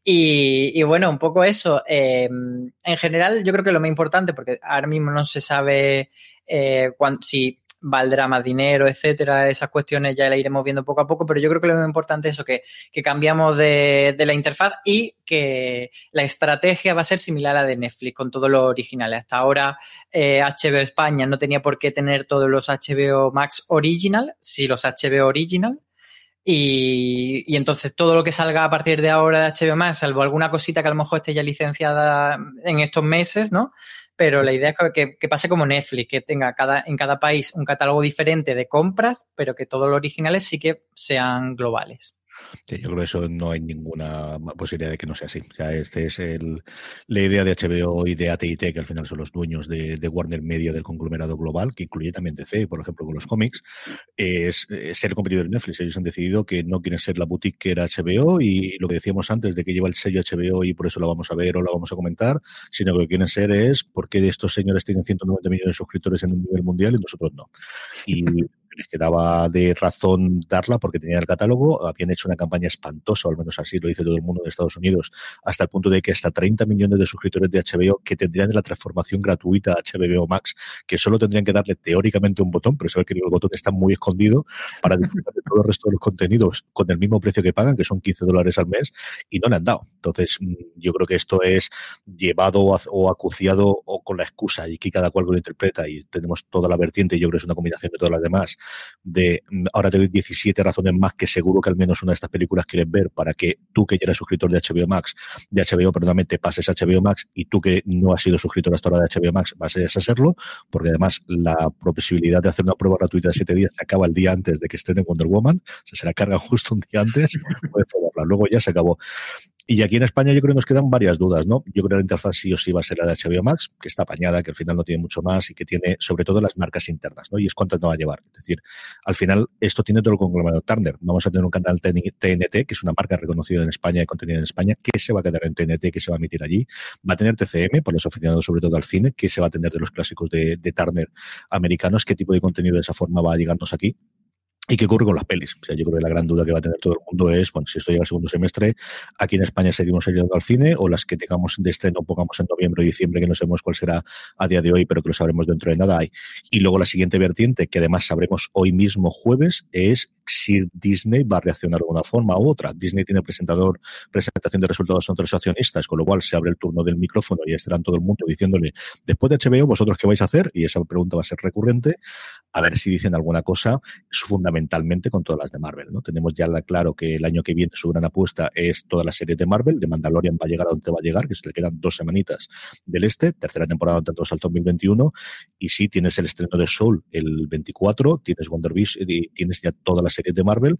Speaker 5: Y, bueno, un poco eso. Eh, en general, yo creo que lo más importante, porque ahora mismo no se sabe eh, si valdrá más dinero, etcétera, esas cuestiones ya la iremos viendo poco a poco, pero yo creo que lo más importante es eso, que, que cambiamos de, de, la interfaz y que la estrategia va a ser similar a la de Netflix, con todo lo original. Hasta ahora eh, HBO España no tenía por qué tener todos los HBO Max Original, si los HBO Original, y, y, entonces todo lo que salga a partir de ahora de HBO Max, salvo alguna cosita que a lo mejor esté ya licenciada en estos meses, ¿no? Pero la idea es que, pase como Netflix, que tenga cada, en cada país un catálogo diferente de compras, pero que todos los originales sí que sean globales.
Speaker 4: Yo creo que eso no hay ninguna posibilidad de que no sea así. O sea, este es el, la idea de HBO y de AT&T, que al final son los dueños de, Warner Media del conglomerado global, que incluye también DC, por ejemplo, con los cómics, es, es ser competidor en Netflix. Ellos han decidido que no quieren ser la boutique que era HBO y lo que decíamos antes de que lleva el sello HBO y por eso lo vamos a ver o lo vamos a comentar, sino que lo que quieren ser es por qué estos señores tienen 190 millones de suscriptores en un nivel mundial y nosotros no. Y les quedaba de razón darla porque tenía el catálogo, habían hecho una campaña espantosa, al menos así lo dice todo el mundo de Estados Unidos, hasta el punto de que hasta 30 millones de suscriptores de HBO que tendrían la transformación gratuita a HBO Max, que solo tendrían que darle teóricamente un botón, pero saber que el botón está muy escondido para disfrutar de todo el resto de los contenidos con el mismo precio que pagan, que son 15 dólares al mes, y no le han dado. Entonces, yo creo que esto es llevado o acuciado o con la excusa y que cada cual lo interpreta y tenemos toda la vertiente, y yo creo que es una combinación de todas las demás, de ahora te doy 17 razones más que seguro que al menos una de estas películas quieres ver para que tú que ya eres suscriptor de HBO Max, de HBO, perdóname, te pases a HBO Max y tú que no has sido suscriptor hasta ahora de HBO Max vas a serlo, porque además la posibilidad de hacer una prueba gratuita de 7 días se acaba el día antes de que estrene Wonder Woman, o sea, se la cargan *laughs* justo un día antes, puedes probarla, luego ya se acabó. Y aquí en España yo creo que nos quedan varias dudas, ¿no? Yo creo que la interfaz sí o sí va a ser la de HBO Max, que está apañada, que al final no tiene mucho más y que tiene sobre todo las marcas internas, ¿no? Y es cuántas no va a llevar. Es decir, al final esto tiene todo el conglomerado Turner. Vamos a tener un canal TNT, que es una marca reconocida en España y contenido en España, que se va a quedar en TNT, que se va a emitir allí. Va a tener TCM, por los aficionados sobre todo al cine, que se va a tener de los clásicos de, de Turner americanos, qué tipo de contenido de esa forma va a llegarnos aquí. ¿Y qué ocurre con las pelis? O sea, yo creo que la gran duda que va a tener todo el mundo es, bueno, si esto llega al segundo semestre, aquí en España seguimos yendo al cine o las que tengamos de estreno pongamos en noviembre o diciembre, que no sabemos cuál será a día de hoy, pero que lo sabremos dentro de nada. Y luego la siguiente vertiente, que además sabremos hoy mismo jueves, es si Disney va a reaccionar de una forma u otra. Disney tiene presentador, presentación de resultados entre los accionistas, con lo cual se abre el turno del micrófono y estarán todo el mundo diciéndole, después de HBO, ¿vosotros qué vais a hacer? Y esa pregunta va a ser recurrente, a ver si dicen alguna cosa fundamental con todas las de Marvel. ¿no? Tenemos ya la, claro que el año que viene su gran apuesta es toda la serie de Marvel. De Mandalorian va a llegar a donde va a llegar, que se le quedan dos semanitas del este, tercera temporada tanto salto 2021. Y sí, tienes el estreno de Soul el 24, tienes Wonder Vision y tienes ya toda la serie de Marvel.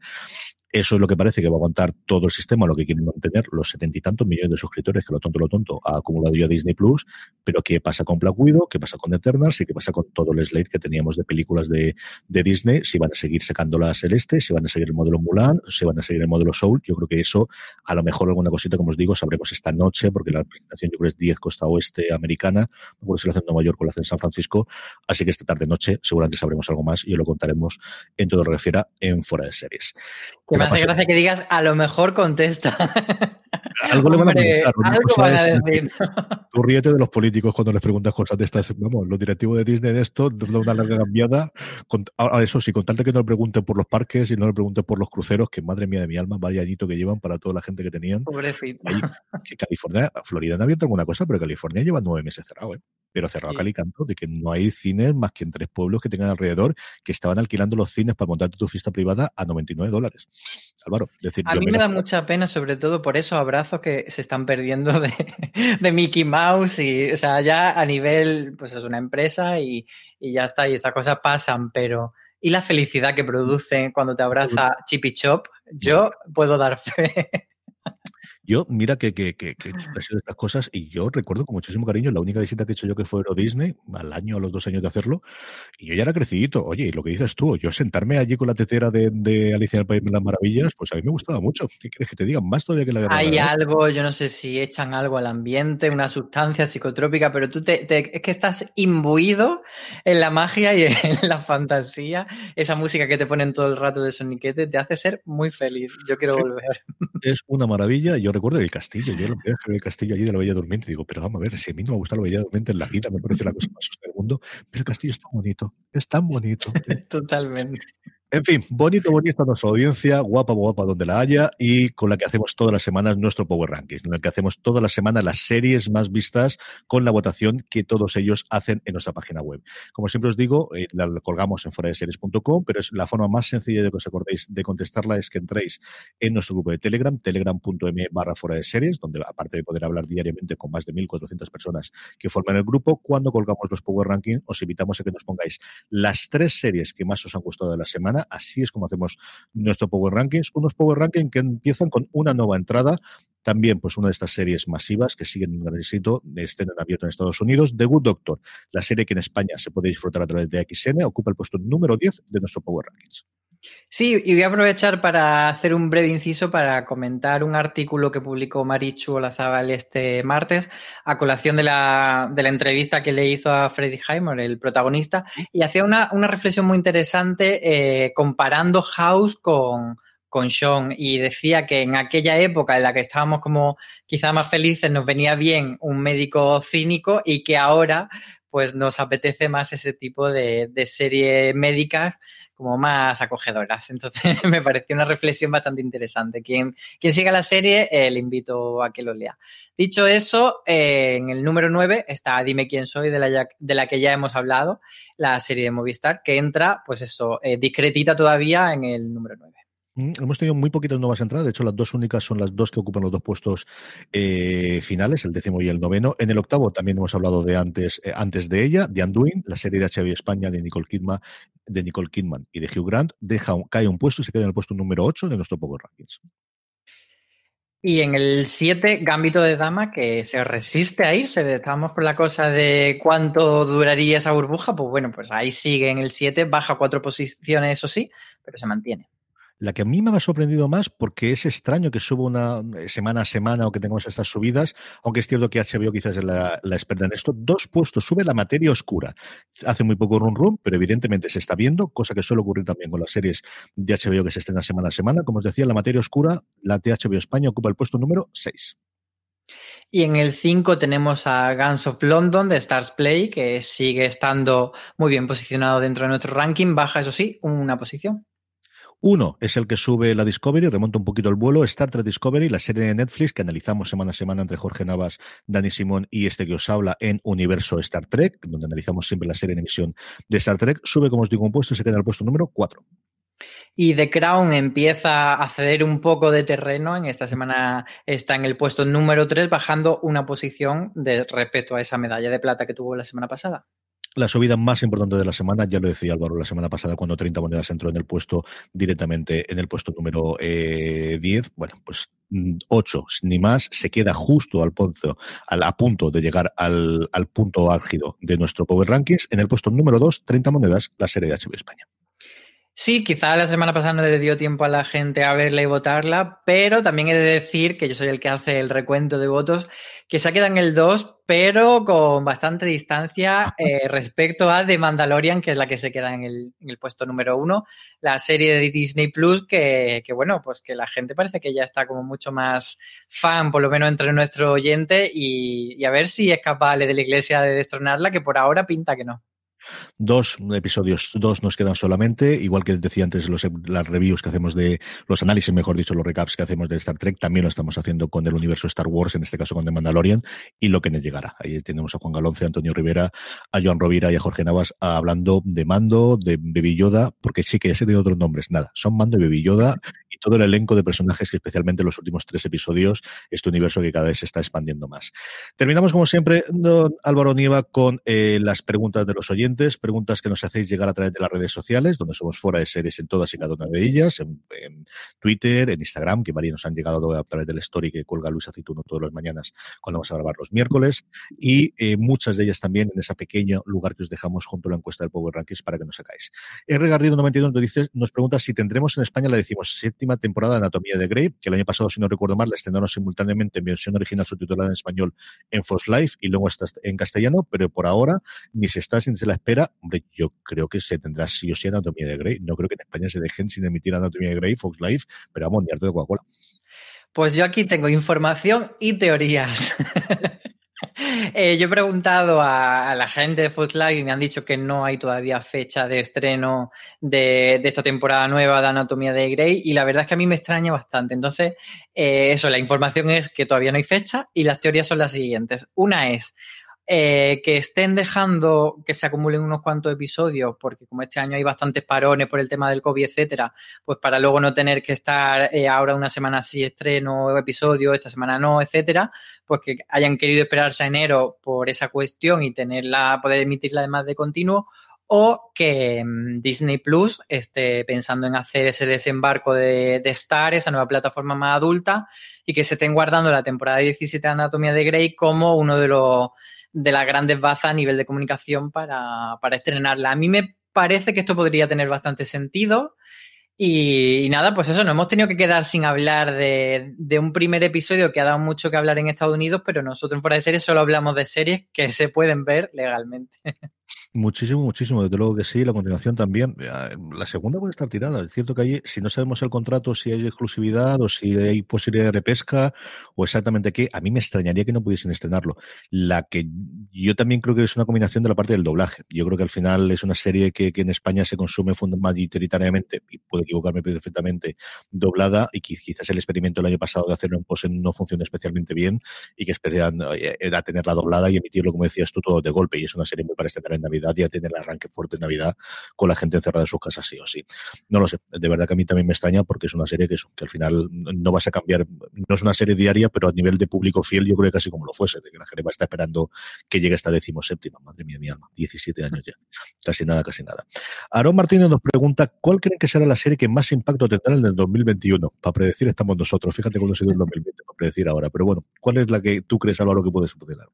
Speaker 4: Eso es lo que parece que va a aguantar todo el sistema, lo que quieren mantener los setenta y tantos millones de suscriptores que lo tonto, lo tonto ha acumulado ya Disney Plus. Pero ¿qué pasa con Black Widow? ¿Qué pasa con Eternals? ¿Y qué pasa con todo el slate que teníamos de películas de, de Disney? Si van a seguir sacando la Celeste, si van a seguir el modelo Mulan, si van a seguir el modelo Soul. Yo creo que eso, a lo mejor alguna cosita, como os digo, sabremos esta noche, porque la presentación yo creo es 10 costa oeste americana, no si la hacen en Nueva York o la hacen en San Francisco. Así que esta tarde noche seguramente sabremos algo más y os lo contaremos en todo lo que refiera en Fuera de Series.
Speaker 5: Que me hace gracia que digas, a lo mejor contesta. *laughs*
Speaker 4: Algo le van a preguntar. algo van a decir. Tú ríete de los políticos cuando les preguntas cosas de estas. Vamos, los directivos de Disney de esto, de una larga cambiada. Con, a eso sí, con tal de que no le pregunten por los parques y no le pregunten por los cruceros, que madre mía de mi alma, vaya añito que llevan para toda la gente que tenían.
Speaker 5: Pobrecito.
Speaker 4: Ahí, que California, Florida no ha abierto alguna cosa, pero California lleva nueve meses cerrado, ¿eh? Pero cerrado
Speaker 5: Sí.
Speaker 4: cal y canto, de que no hay cines más que en tres pueblos que tengan alrededor que estaban alquilando los cines para montarte tu fiesta privada a 99 dólares. Álvaro, es decir,
Speaker 5: A mí me da mucha pena, sobre todo por esos abrazos que se están perdiendo de, *laughs* de Mickey Mouse y, o sea, ya a nivel, pues es una empresa y, y ya está, y estas cosas pasan, pero y la felicidad que produce cuando te abraza Chippy Chop, yo puedo dar fe.
Speaker 4: Yo, mira que, que, que, que he sido estas cosas y yo recuerdo con muchísimo cariño la única visita que he hecho yo que fue Euro Disney, al año, a los dos años de hacerlo, y yo ya era crecidito. Oye, y lo que dices tú, yo sentarme allí con la tetera de, de Alicia en el País de las Maravillas, pues a mí me gustaba mucho. ¿Qué quieres que te diga? Más todavía que la de
Speaker 5: Hay
Speaker 4: Galaxias.
Speaker 5: algo, yo no sé si echan algo al ambiente, una sustancia psicotrópica, pero tú te, te- es que estás imbuido en la magia y en *laughs* la fantasía. Esa música que te ponen todo el rato de soniquete te hace ser muy feliz. Yo quiero
Speaker 4: Sí.
Speaker 5: volver.
Speaker 4: Es una maravilla. Yo recuerdo el castillo. Yo lo vi el castillo allí de la Bella Durmiente. Digo, pero vamos a ver, si a mí no me gusta la Bella Durmiente en la vida, me parece la cosa más sucia del mundo. Pero el castillo es tan bonito. Es tan bonito. *laughs*
Speaker 5: Totalmente.
Speaker 4: En fin, bonito, bonita nuestra audiencia, guapa, guapa donde la haya, y con la que hacemos todas las semanas nuestro Power Rankings, en el que hacemos todas las semanas las series más vistas con la votación que todos ellos hacen en nuestra página web. Como siempre os digo, eh, la colgamos en foradeseries.com, pero es la forma más sencilla de que os acordéis de contestarla es que entréis en nuestro grupo de Telegram, telegram.me barra fuera de series, donde aparte de poder hablar diariamente con más de 1.400 personas que forman el grupo, cuando colgamos los Power Rankings, os invitamos a que nos pongáis las tres series que más os han gustado de la semana. Así es como hacemos nuestro Power Rankings. Unos Power Rankings que empiezan con una nueva entrada. También, pues, una de estas series masivas que siguen un gran éxito, estén en abierto en Estados Unidos. The Good Doctor, la serie que en España se puede disfrutar a través de XN, ocupa el puesto número 10 de nuestro Power Rankings.
Speaker 5: Sí, y voy a aprovechar para hacer un breve inciso para comentar un artículo que publicó Marichu Olazábal este martes a colación de la, de la entrevista que le hizo a Freddy Highmore, el protagonista, y hacía una, una reflexión muy interesante eh, comparando House con, con Sean y decía que en aquella época en la que estábamos como quizá más felices nos venía bien un médico cínico y que ahora pues nos apetece más ese tipo de, de series médicas como más acogedoras. Entonces *laughs* me pareció una reflexión bastante interesante. Quien, siga la serie, eh, le invito a que lo lea. Dicho eso, eh, en el número 9 está Dime quién soy, de la, ya- de la que ya hemos hablado, la serie de Movistar, que entra, pues eso, eh, discretita todavía en el número 9.
Speaker 4: Mm, Hemos tenido muy poquitas nuevas entradas, de hecho las dos únicas son las dos que ocupan los dos puestos eh, finales, el décimo y el noveno. En el octavo también hemos hablado de antes, eh, antes de ella, de Undoing, la serie de HBO España de Nicole Kidman, de Nicole Kidman y de Hugh Grant, deja cae un puesto y se queda en el puesto número 8 de nuestro Power Rankings.
Speaker 5: Y en el 7, Gambito de Dama, que se resiste a irse. Estábamos con la cosa de cuánto duraría esa burbuja. Pues bueno, pues ahí sigue en el 7, baja cuatro posiciones, eso sí, pero se mantiene.
Speaker 4: La que a mí me ha sorprendido más porque es extraño que suba una eh, semana a semana o que tengamos estas subidas, aunque es cierto que HBO quizás es la, la experta en esto. Dos puestos, sube la materia oscura. Hace muy poco run run, pero evidentemente se está viendo, cosa que suele ocurrir también con las series de HBO que se estrenan semana a semana. Como os decía, la materia oscura, la de España ocupa el puesto número 6.
Speaker 5: Y en el 5 tenemos a Guns of London de Stars Play, que sigue estando muy bien posicionado dentro de nuestro ranking. Baja, eso sí, una posición.
Speaker 4: Uno es el que sube la Discovery, remonta un poquito el vuelo, Star Trek Discovery, la serie de Netflix que analizamos semana a semana entre Jorge Navas, Dani Simón y este que os habla en Universo Star Trek, donde analizamos siempre la serie en emisión de Star Trek. Sube, como os digo, un puesto y se queda en el puesto número 4.
Speaker 5: Y The Crown empieza a ceder un poco de terreno. En esta semana está en el puesto número 3, bajando una posición de respecto a esa medalla de plata que tuvo la semana pasada.
Speaker 4: La subida más importante de la semana, ya lo decía Álvaro la semana pasada cuando 30 monedas entró en el puesto directamente en el puesto número eh, 10. Bueno, pues 8 ni más, se queda justo al, ponzo, al a punto de llegar al, al punto álgido de nuestro Power Rankings. En el puesto número 2, 30 monedas, la serie de HBO España.
Speaker 5: Sí, quizá la semana pasada no le dio tiempo a la gente a verla y votarla, pero también he de decir que yo soy el que hace el recuento de votos, que se ha quedado en el 2, pero con bastante distancia eh, *laughs* respecto a The Mandalorian, que es la que se queda en el, en el puesto número 1, la serie de Disney Plus, que, que, bueno, pues que la gente parece que ya está como mucho más fan, por lo menos entre nuestro oyente, y, y a ver si es capaz de la iglesia de destronarla, que por ahora pinta que no.
Speaker 4: Dos episodios, dos nos quedan solamente, igual que decía antes, los, las reviews que hacemos de los análisis, mejor dicho, los recaps que hacemos de Star Trek, también lo estamos haciendo con el universo Star Wars, en este caso con The Mandalorian, y lo que nos llegará. Ahí tenemos a Juan Galonce, a Antonio Rivera, a Joan Rovira y a Jorge Navas hablando de Mando, de Baby Yoda, porque sí que ya se tiene otros nombres, nada, son Mando y Baby Yoda y todo el elenco de personajes que especialmente en los últimos tres episodios, este universo que cada vez se está expandiendo más. Terminamos como siempre, don Álvaro Nieva, con eh, las preguntas de los oyentes, preguntas que nos hacéis llegar a través de las redes sociales, donde somos fuera de series en todas y cada una de ellas, en, Twitter, en Instagram, que varios nos han llegado a través del story que cuelga Luis Acituno todas las mañanas cuando vamos a grabar los miércoles, y eh, muchas de ellas también en ese pequeño lugar que os dejamos junto a la encuesta del Power Rankings para que nos sacáis. R. Garrido 92 nos dice, nos pregunta si tendremos en España la decimos séptima temporada de Anatomía de Grey, que el año pasado, si no recuerdo mal, la estrenaron simultáneamente en versión original subtitulada en español en Fox Life y luego en castellano, pero por ahora ni se está sin se la espera. Hombre, yo creo que se tendrá sí o sí Anatomía de Grey. No creo que en España se dejen sin emitir Anatomía de Grey, Fox Life, pero vamos, ni harto de Coca-Cola.
Speaker 5: Pues yo aquí tengo información y teorías. *laughs* *laughs* eh, yo he preguntado a, la gente de Live y me han dicho que no hay todavía fecha de estreno de, de, esta temporada nueva de Anatomía de Grey y la verdad es que a mí me extraña bastante. Entonces, eh, eso, la información es que todavía no hay fecha y las teorías son las siguientes. Una es, eh, que estén dejando que se acumulen unos cuantos episodios, porque como este año hay bastantes parones por el tema del COVID, etcétera, pues para luego no tener que estar eh, ahora una semana así estreno episodio, esta semana no, etcétera, pues que hayan querido esperarse a enero por esa cuestión y tenerla, poder emitirla además de continuo, o que um, Disney Plus esté pensando en hacer ese desembarco de, de, Star, esa nueva plataforma más adulta, y que se estén guardando la temporada 17 de Anatomía de Grey como uno de los de las grandes bazas a nivel de comunicación para, para estrenarla. A mí me parece que esto podría tener bastante sentido. Y, nada, pues eso, nos hemos tenido que quedar sin hablar de, de, un primer episodio que ha dado mucho que hablar en Estados Unidos, pero nosotros Fuera de Series solo hablamos de series que se pueden ver legalmente. *laughs*
Speaker 4: Muchísimo, muchísimo, desde luego que sí, la continuación también. La segunda puede estar tirada. Es cierto que hay, si no sabemos el contrato, si hay exclusividad o si hay posibilidad de repesca o exactamente qué, a mí me extrañaría que no pudiesen estrenarlo. La que yo también creo que es una combinación de la parte del doblaje. Yo creo que al final es una serie que, que en España se consume mayoritariamente, y puedo equivocarme perfectamente, doblada y quizás el experimento el año pasado de hacerlo en pose no funciona especialmente bien y que esperan era tenerla doblada y emitirlo, como decías tú, todo de golpe. Y es una serie muy para estrenar en Navidad ya tener el arranque fuerte en Navidad con la gente encerrada en sus casas sí o sí. No lo sé, de verdad que a mí también me extraña porque es una serie que, que al final no vas a cambiar, no es una serie diaria, pero a nivel de público fiel yo creo que casi como lo fuese, de que la gente va a estar esperando que llegue esta decimoséptima, madre mía, mi alma, 17 años ya, casi nada, casi nada. Aaron Martínez nos pregunta, ¿cuál creen que será la serie que más impacto tendrá en el 2021? Para predecir estamos nosotros, fíjate cuándo ha sido el 2020, para predecir ahora, pero bueno, ¿cuál es la que tú crees, Álvaro, que puede funcionar?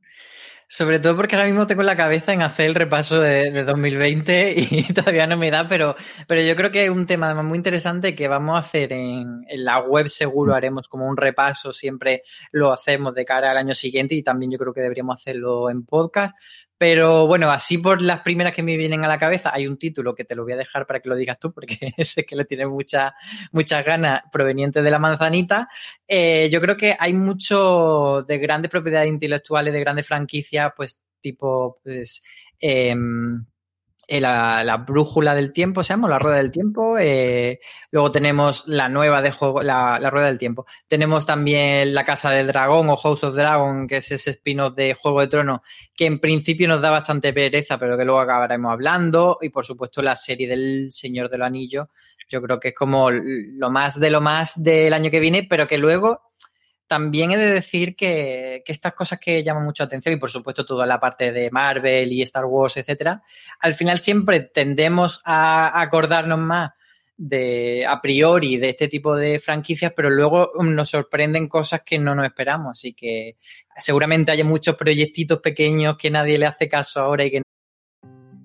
Speaker 5: Sobre todo porque ahora mismo tengo la cabeza en hacer el repaso de, de 2020 y *laughs* todavía no me da, pero, pero yo creo que es un tema muy interesante que vamos a hacer en, en, la web seguro, haremos como un repaso, siempre lo hacemos de cara al año siguiente y también yo creo que deberíamos hacerlo en podcast. Pero bueno, así por las primeras que me vienen a la cabeza, hay un título que te lo voy a dejar para que lo digas tú, porque *laughs* sé que le tienes muchas muchas ganas provenientes de la manzanita. Eh, yo creo que hay mucho de grandes propiedades intelectuales, de grandes franquicias, pues tipo, pues, eh, la, la, brújula del tiempo, se llama, la rueda del tiempo. Eh, luego tenemos la nueva de juego, la, la, rueda del tiempo. Tenemos también la Casa del Dragón o House of Dragon, que es ese spin-off de Juego de Tronos, que en principio nos da bastante pereza, pero que luego acabaremos hablando. Y por supuesto la serie del Señor del Anillo. Yo creo que es como lo más de lo más del año que viene, pero que luego también he de decir que, estas cosas que llaman mucho atención, y por supuesto toda la parte de Marvel y Star Wars, etcétera, al final siempre tendemos a acordarnos más de a priori de este tipo de franquicias, pero luego nos sorprenden cosas que no nos esperamos. Así que seguramente hay muchos proyectitos pequeños que nadie le hace caso ahora y que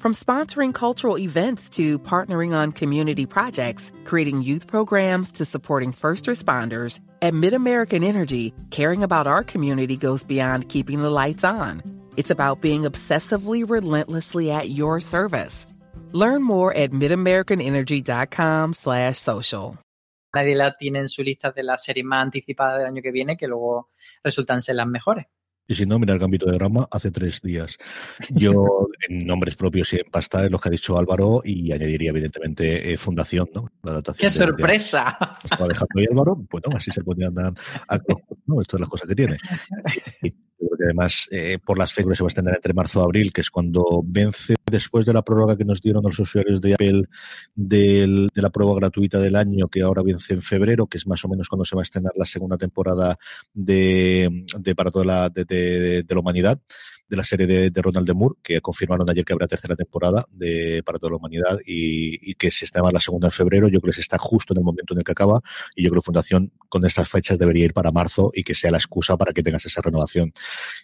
Speaker 1: From sponsoring cultural events to partnering on community projects, creating youth programs to supporting first responders, at MidAmerican Energy, caring about our community goes beyond keeping the lights on. It's about being obsessively relentlessly at your service. Learn more at midamericanenergy.com slash social.
Speaker 5: Nadie la tiene en su lista de las series más anticipadas del año que viene que luego resultan ser las mejores.
Speaker 4: Y si no, mira el Gambito de Drama hace tres días. Yo, *laughs* en nombres propios y en pasta, es lo que ha dicho Álvaro, y añadiría, evidentemente, eh, Fundación, ¿no?
Speaker 5: La ¡Qué sorpresa!
Speaker 4: estaba dejando ahí Álvaro, bueno, así se ponían a, a, *laughs* ¿no? Esto es la cosa que tiene. *laughs* Porque además, eh, por las fechas se va a extender entre marzo y abril, que es cuando vence después de la prórroga que nos dieron los usuarios de Apple de la prueba gratuita del año, que ahora vence en febrero, que es más o menos cuando se va a estrenar la segunda temporada de, para toda la, de la humanidad de la serie de, Ronald de Moore, que confirmaron ayer que habrá tercera temporada de para toda la humanidad y, que se estaba la segunda en febrero. Yo creo que se está justo en el momento en el que acaba y yo creo que Fundación con estas fechas debería ir para marzo y que sea la excusa para que tengas esa renovación.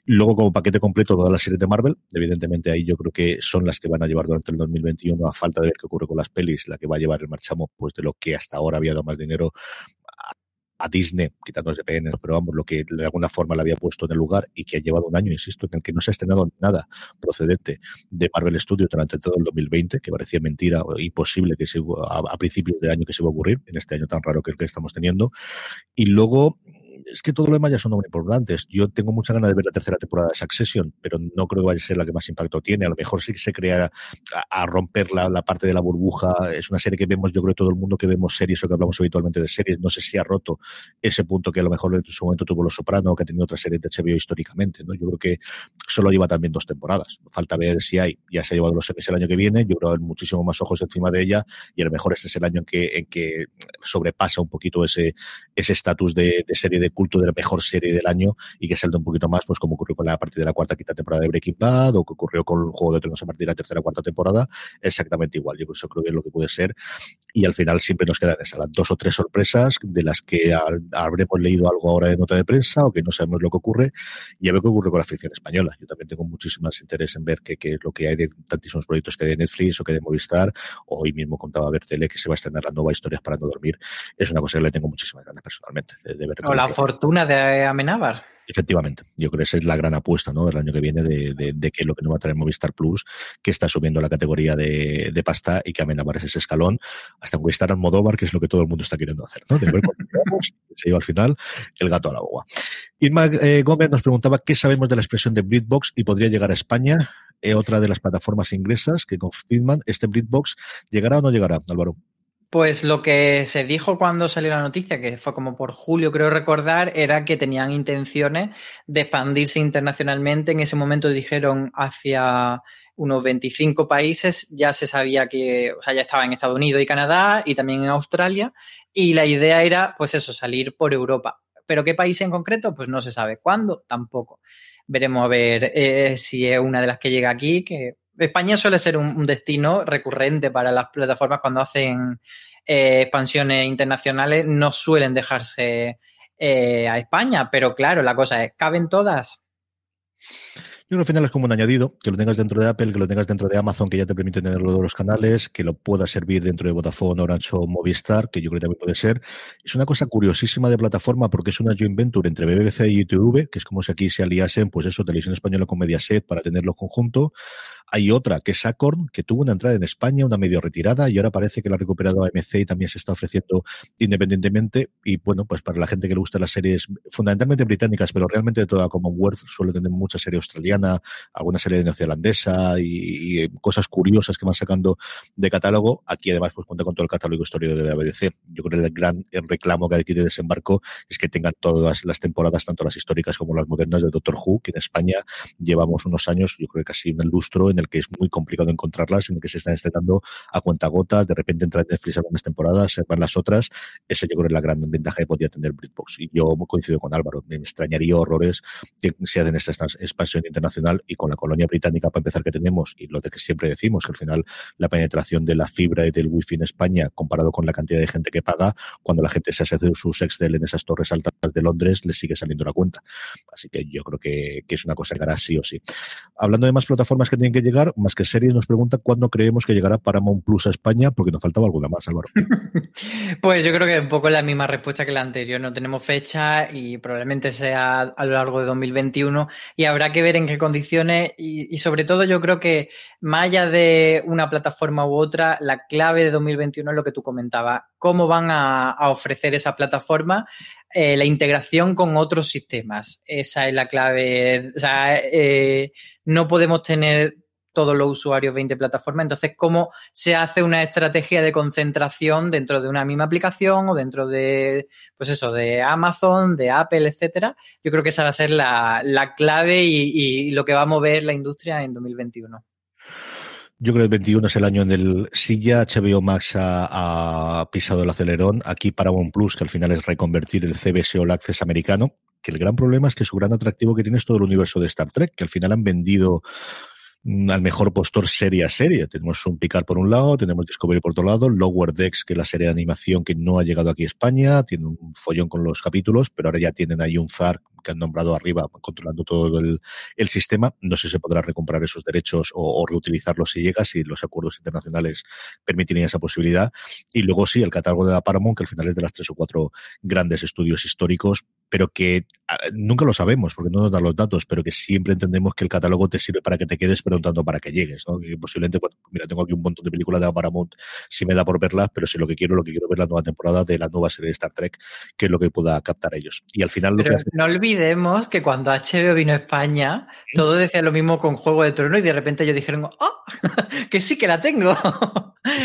Speaker 4: Luego, como paquete completo, todas las series de Marvel, evidentemente ahí yo creo que son las que van a llevar durante el 2021, a falta de ver qué ocurre con las pelis, la que va a llevar el marchamo pues de lo que hasta ahora había dado más dinero a Disney, quitando PN, pero vamos, lo que de alguna forma le había puesto en el lugar y que ha llevado un año, insisto, en el que no se ha estrenado nada procedente de Marvel Studios durante todo el 2020, que parecía mentira o imposible que se, a, a principios de año que se iba a ocurrir, en este año tan raro que el que estamos teniendo. Y luego es que todo lo demás ya son muy importantes. Yo tengo mucha ganas de ver la tercera temporada de Succession, pero no creo que vaya a ser la que más impacto tiene. A lo mejor sí que se crea a, romper la, parte de la burbuja. Es una serie que vemos, yo creo, todo el mundo que vemos series o que hablamos habitualmente de series. No sé si ha roto ese punto que a lo mejor en su momento tuvo Los Soprano, que ha tenido otras series de HBO históricamente. ¿no? Yo creo que solo lleva también dos temporadas. Falta ver si hay. Ya se ha llevado los semis el año que viene. Yo creo que hay muchísimo más ojos encima de ella y a lo mejor este es el año en que, en que sobrepasa un poquito ese estatus de, de serie de culto de la mejor serie del año y que salga un poquito más, pues como ocurrió con la partida de la cuarta quinta temporada de Breaking Bad o que ocurrió con el Juego de Tronos a partir de la tercera cuarta temporada, exactamente igual. Yo eso creo que es lo que puede ser. Y al final siempre nos quedan esas dos o tres sorpresas de las que habremos leído algo ahora de nota de prensa o que no sabemos lo que ocurre. Y a ver qué ocurre con la ficción española. Yo también tengo muchísimo interés en ver qué, es lo que hay de tantísimos proyectos que hay de Netflix o que hay de Movistar. Hoy mismo contaba Bertele que se va a estrenar la nueva Historias para no dormir. Es una cosa que le tengo muchísimas ganas personalmente de, ver.
Speaker 5: O la fortuna de Amenábar.
Speaker 4: Efectivamente, yo creo que esa es la gran apuesta ¿no? del año que viene de, de, que lo que nos va a traer Movistar Plus, que está subiendo la categoría de, de pasta y que Amenábar es ese escalón, hasta conquistar al Modóvar, que es lo que todo el mundo está queriendo hacer. ¿no? De ver se lleva al final el gato al agua. Irma eh, Gómez nos preguntaba qué sabemos de la expresión de Britbox y podría llegar a España. Eh, otra de las plataformas inglesas que confirman, ¿este Britbox llegará o no llegará, Álvaro?
Speaker 5: Pues lo que se dijo cuando salió la noticia, que fue como por julio, creo recordar, era que tenían intenciones de expandirse internacionalmente. En ese momento dijeron hacia unos 25 países, ya se sabía que, o sea, ya estaba en Estados Unidos y Canadá y también en Australia. Y la idea era, pues eso, salir por Europa. Pero qué país en concreto, pues no se sabe. ¿Cuándo? Tampoco. Veremos a ver eh, si es una de las que llega aquí, que España suele ser un, destino recurrente para las plataformas cuando hacen eh, expansiones internacionales, no suelen dejarse eh, a España, pero claro, la cosa es, ¿caben todas?
Speaker 4: Yo creo que al final es como un añadido, que lo tengas dentro de Apple, que lo tengas dentro de Amazon, que ya te permite tenerlo de los canales, que lo pueda servir dentro de Vodafone, Orange o Movistar, que yo creo que también puede ser. Es una cosa curiosísima de plataforma porque es una joint venture entre BBC y YouTube, que es como si aquí se aliasen, pues eso, Televisión Española con Mediaset para tenerlo conjunto. Hay otra que es Acorn, que tuvo una entrada en España, una medio retirada, y ahora parece que la ha recuperado AMC y también se está ofreciendo independientemente. Y bueno, pues para la gente que le gusta las series fundamentalmente británicas, pero realmente de toda Commonwealth, suele tener mucha serie australiana, alguna serie neozelandesa y, y, cosas curiosas que van sacando de catálogo. Aquí además pues cuenta con todo el catálogo histórico de la BBC. Yo creo que el gran reclamo que hay aquí de desembarco es que tengan todas las temporadas, tanto las históricas como las modernas de Doctor Who, que en España llevamos unos años, yo creo que casi un lustro en el que es muy complicado encontrarlas, en el que se están estrenando a cuenta gota, de repente entra en Netflix algunas temporadas, se van las otras, esa yo creo es la gran ventaja que podría tener Britbox. Y yo coincido con Álvaro, me extrañaría horrores que se hacen esta expansión internacional y con la colonia británica para empezar que tenemos, y lo de que siempre decimos, que al final la penetración de la fibra y del wifi en España, comparado con la cantidad de gente que paga, cuando la gente se hace sus Excel en esas torres altas de Londres, les sigue saliendo la cuenta. Así que yo creo que, que es una cosa que hará sí o sí. Hablando de más plataformas que tienen que llegar, más que series, nos pregunta cuándo creemos que llegará Paramount Plus a España, porque nos faltaba alguna más, Álvaro. *laughs*
Speaker 5: pues yo creo que un poco la misma respuesta que la anterior. No tenemos fecha y probablemente sea a lo largo de 2021 y habrá que ver en qué condiciones y, sobre todo yo creo que más allá de una plataforma u otra, la clave de 2021 es lo que tú comentabas. ¿Cómo van a, ofrecer esa plataforma? eh, la integración con otros sistemas. Esa es la clave. O sea, eh, no podemos tener todos los usuarios 20 plataformas. Entonces, ¿cómo se hace una estrategia de concentración dentro de una misma aplicación o dentro de, pues eso, de Amazon, de Apple, etcétera? Yo creo que esa va a ser la, clave y, lo que va a mover la industria en 2021.
Speaker 4: Yo creo que el 21 es el año en el si ya HBO Max ha, pisado el acelerón, aquí para OnePlus, que al final es reconvertir el CBS All Access americano, que el gran problema es que su gran atractivo que tiene es todo el universo de Star Trek, que al final han vendido al mejor postor serie a serie. Tenemos un Picard por un lado, tenemos Discovery por otro lado, Lower Decks, que es la serie de animación que no ha llegado aquí a España, tiene un follón con los capítulos, pero ahora ya tienen ahí un ZAR que han nombrado arriba, controlando todo el, sistema. No sé si se podrá recomprar esos derechos o, reutilizarlos si llega, si los acuerdos internacionales permitirían esa posibilidad. Y luego sí, el catálogo de la Paramount, que al final es de las tres o cuatro grandes estudios históricos, pero que ah, nunca lo sabemos porque no nos dan los datos, pero que siempre entendemos que el catálogo te sirve para que te quedes, pero no tanto para que llegues, ¿no? Que posiblemente, mira, tengo aquí un montón de películas de Paramount, si me da por verlas, pero si lo que quiero, lo que quiero ver la nueva temporada de la nueva serie de Star Trek, que es lo que pueda captar ellos. Y al final lo que
Speaker 5: No olvidemos que cuando HBO vino a España, todo decía lo mismo con Juego de Tronos y de repente ellos dijeron, ¡oh! *laughs* que sí que la tengo.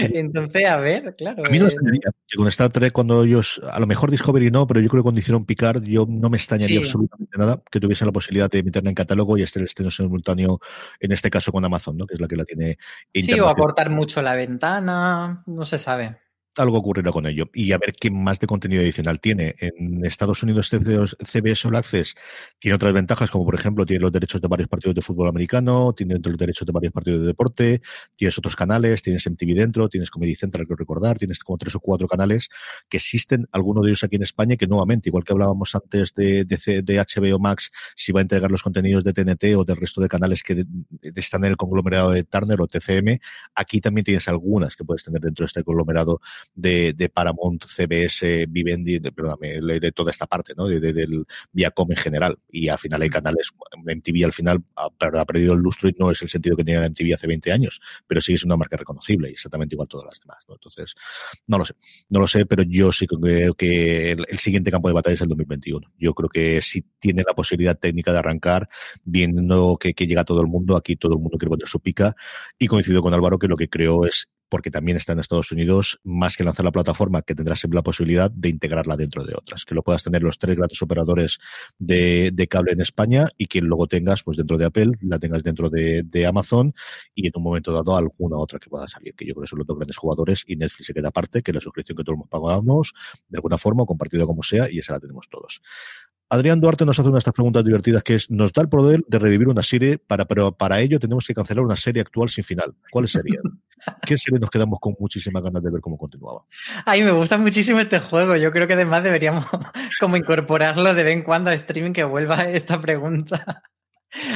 Speaker 5: Entonces, a ver, claro.
Speaker 4: A mí no eh, que con Star Trek, cuando ellos, a lo mejor Discovery no, pero yo creo que cuando hicieron Picard, yo no me extrañaría absolutamente nada que tuviesen la posibilidad de meterla en catálogo y este el estreno simultáneo, en este caso con Amazon, ¿no? que es la que la tiene.
Speaker 5: Sí, o acortar mucho la ventana, no se sabe
Speaker 4: algo ocurrirá con ello. Y a ver qué más de contenido adicional tiene. En Estados Unidos, CBS All Access tiene otras ventajas, como por ejemplo, tiene los derechos de varios partidos de fútbol americano, tiene los derechos de varios partidos de deporte, tienes otros canales, tienes MTV dentro, tienes Comedy Central, que recordar, tienes como tres o cuatro canales que existen, algunos de ellos aquí en España, que nuevamente, igual que hablábamos antes de, de, HBO Max, si va a entregar los contenidos de TNT o del resto de canales que están en el conglomerado de Turner o TCM, aquí también tienes algunas que puedes tener dentro de este conglomerado de, Paramount, CBS, Vivendi, de, de, toda esta parte, ¿no? De, del Viacom en general. Y al final hay canales, MTV al final ha, ha, perdido el lustro y no es el sentido que tenía la MTV hace 20 años, pero sigue siendo una marca reconocible y exactamente igual todas las demás, ¿no? Entonces, no lo sé, no lo sé, pero yo sí creo que el, siguiente campo de batalla es el 2021. Yo creo que si tiene la posibilidad técnica de arrancar, viendo que, que llega todo el mundo, aquí todo el mundo quiere poner su pica y coincido con Álvaro que lo que creo es porque también está en Estados Unidos, más que lanzar la plataforma, que tendrás siempre la posibilidad de integrarla dentro de otras, que lo puedas tener los tres grandes operadores de, cable en España y que luego tengas pues dentro de Apple, la tengas dentro de, Amazon y en un momento dado alguna otra que pueda salir, que yo creo que son los dos grandes jugadores y Netflix se queda aparte, que la suscripción que todos pagamos de alguna forma, o compartido como sea, y esa la tenemos todos. Adrián Duarte nos hace una de estas preguntas divertidas que es, nos da el poder de revivir una serie, para, pero para ello tenemos que cancelar una serie actual sin final. ¿Cuáles serían? *laughs* ¿Qué serie nos quedamos con muchísimas ganas de ver cómo continuaba?
Speaker 5: Ay, me gusta muchísimo este juego. Yo creo que además deberíamos *laughs* como incorporarlo de vez en cuando a streaming que vuelva *laughs* esta pregunta.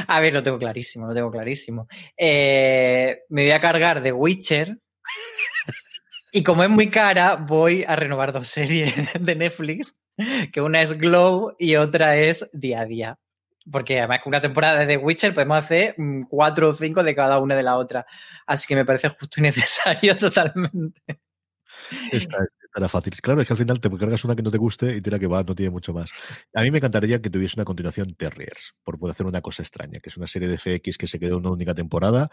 Speaker 5: A ver, lo tengo clarísimo, lo tengo clarísimo. Eh, me voy a cargar de Witcher. Y como es muy cara, voy a renovar dos series de Netflix que una es Glow y otra es Día a Día. Porque además con una temporada de The Witcher podemos hacer mm, cuatro o cinco de cada una de la otra. Así que me parece justo y *laughs* necesario totalmente.
Speaker 4: Esta, era fácil. Claro, es que al final te cargas una que no te guste y tira que va, no tiene mucho más. A mí me encantaría que tuviese una continuación Terriers, por poder hacer una cosa extraña, que es una serie de FX que se quedó en una única temporada,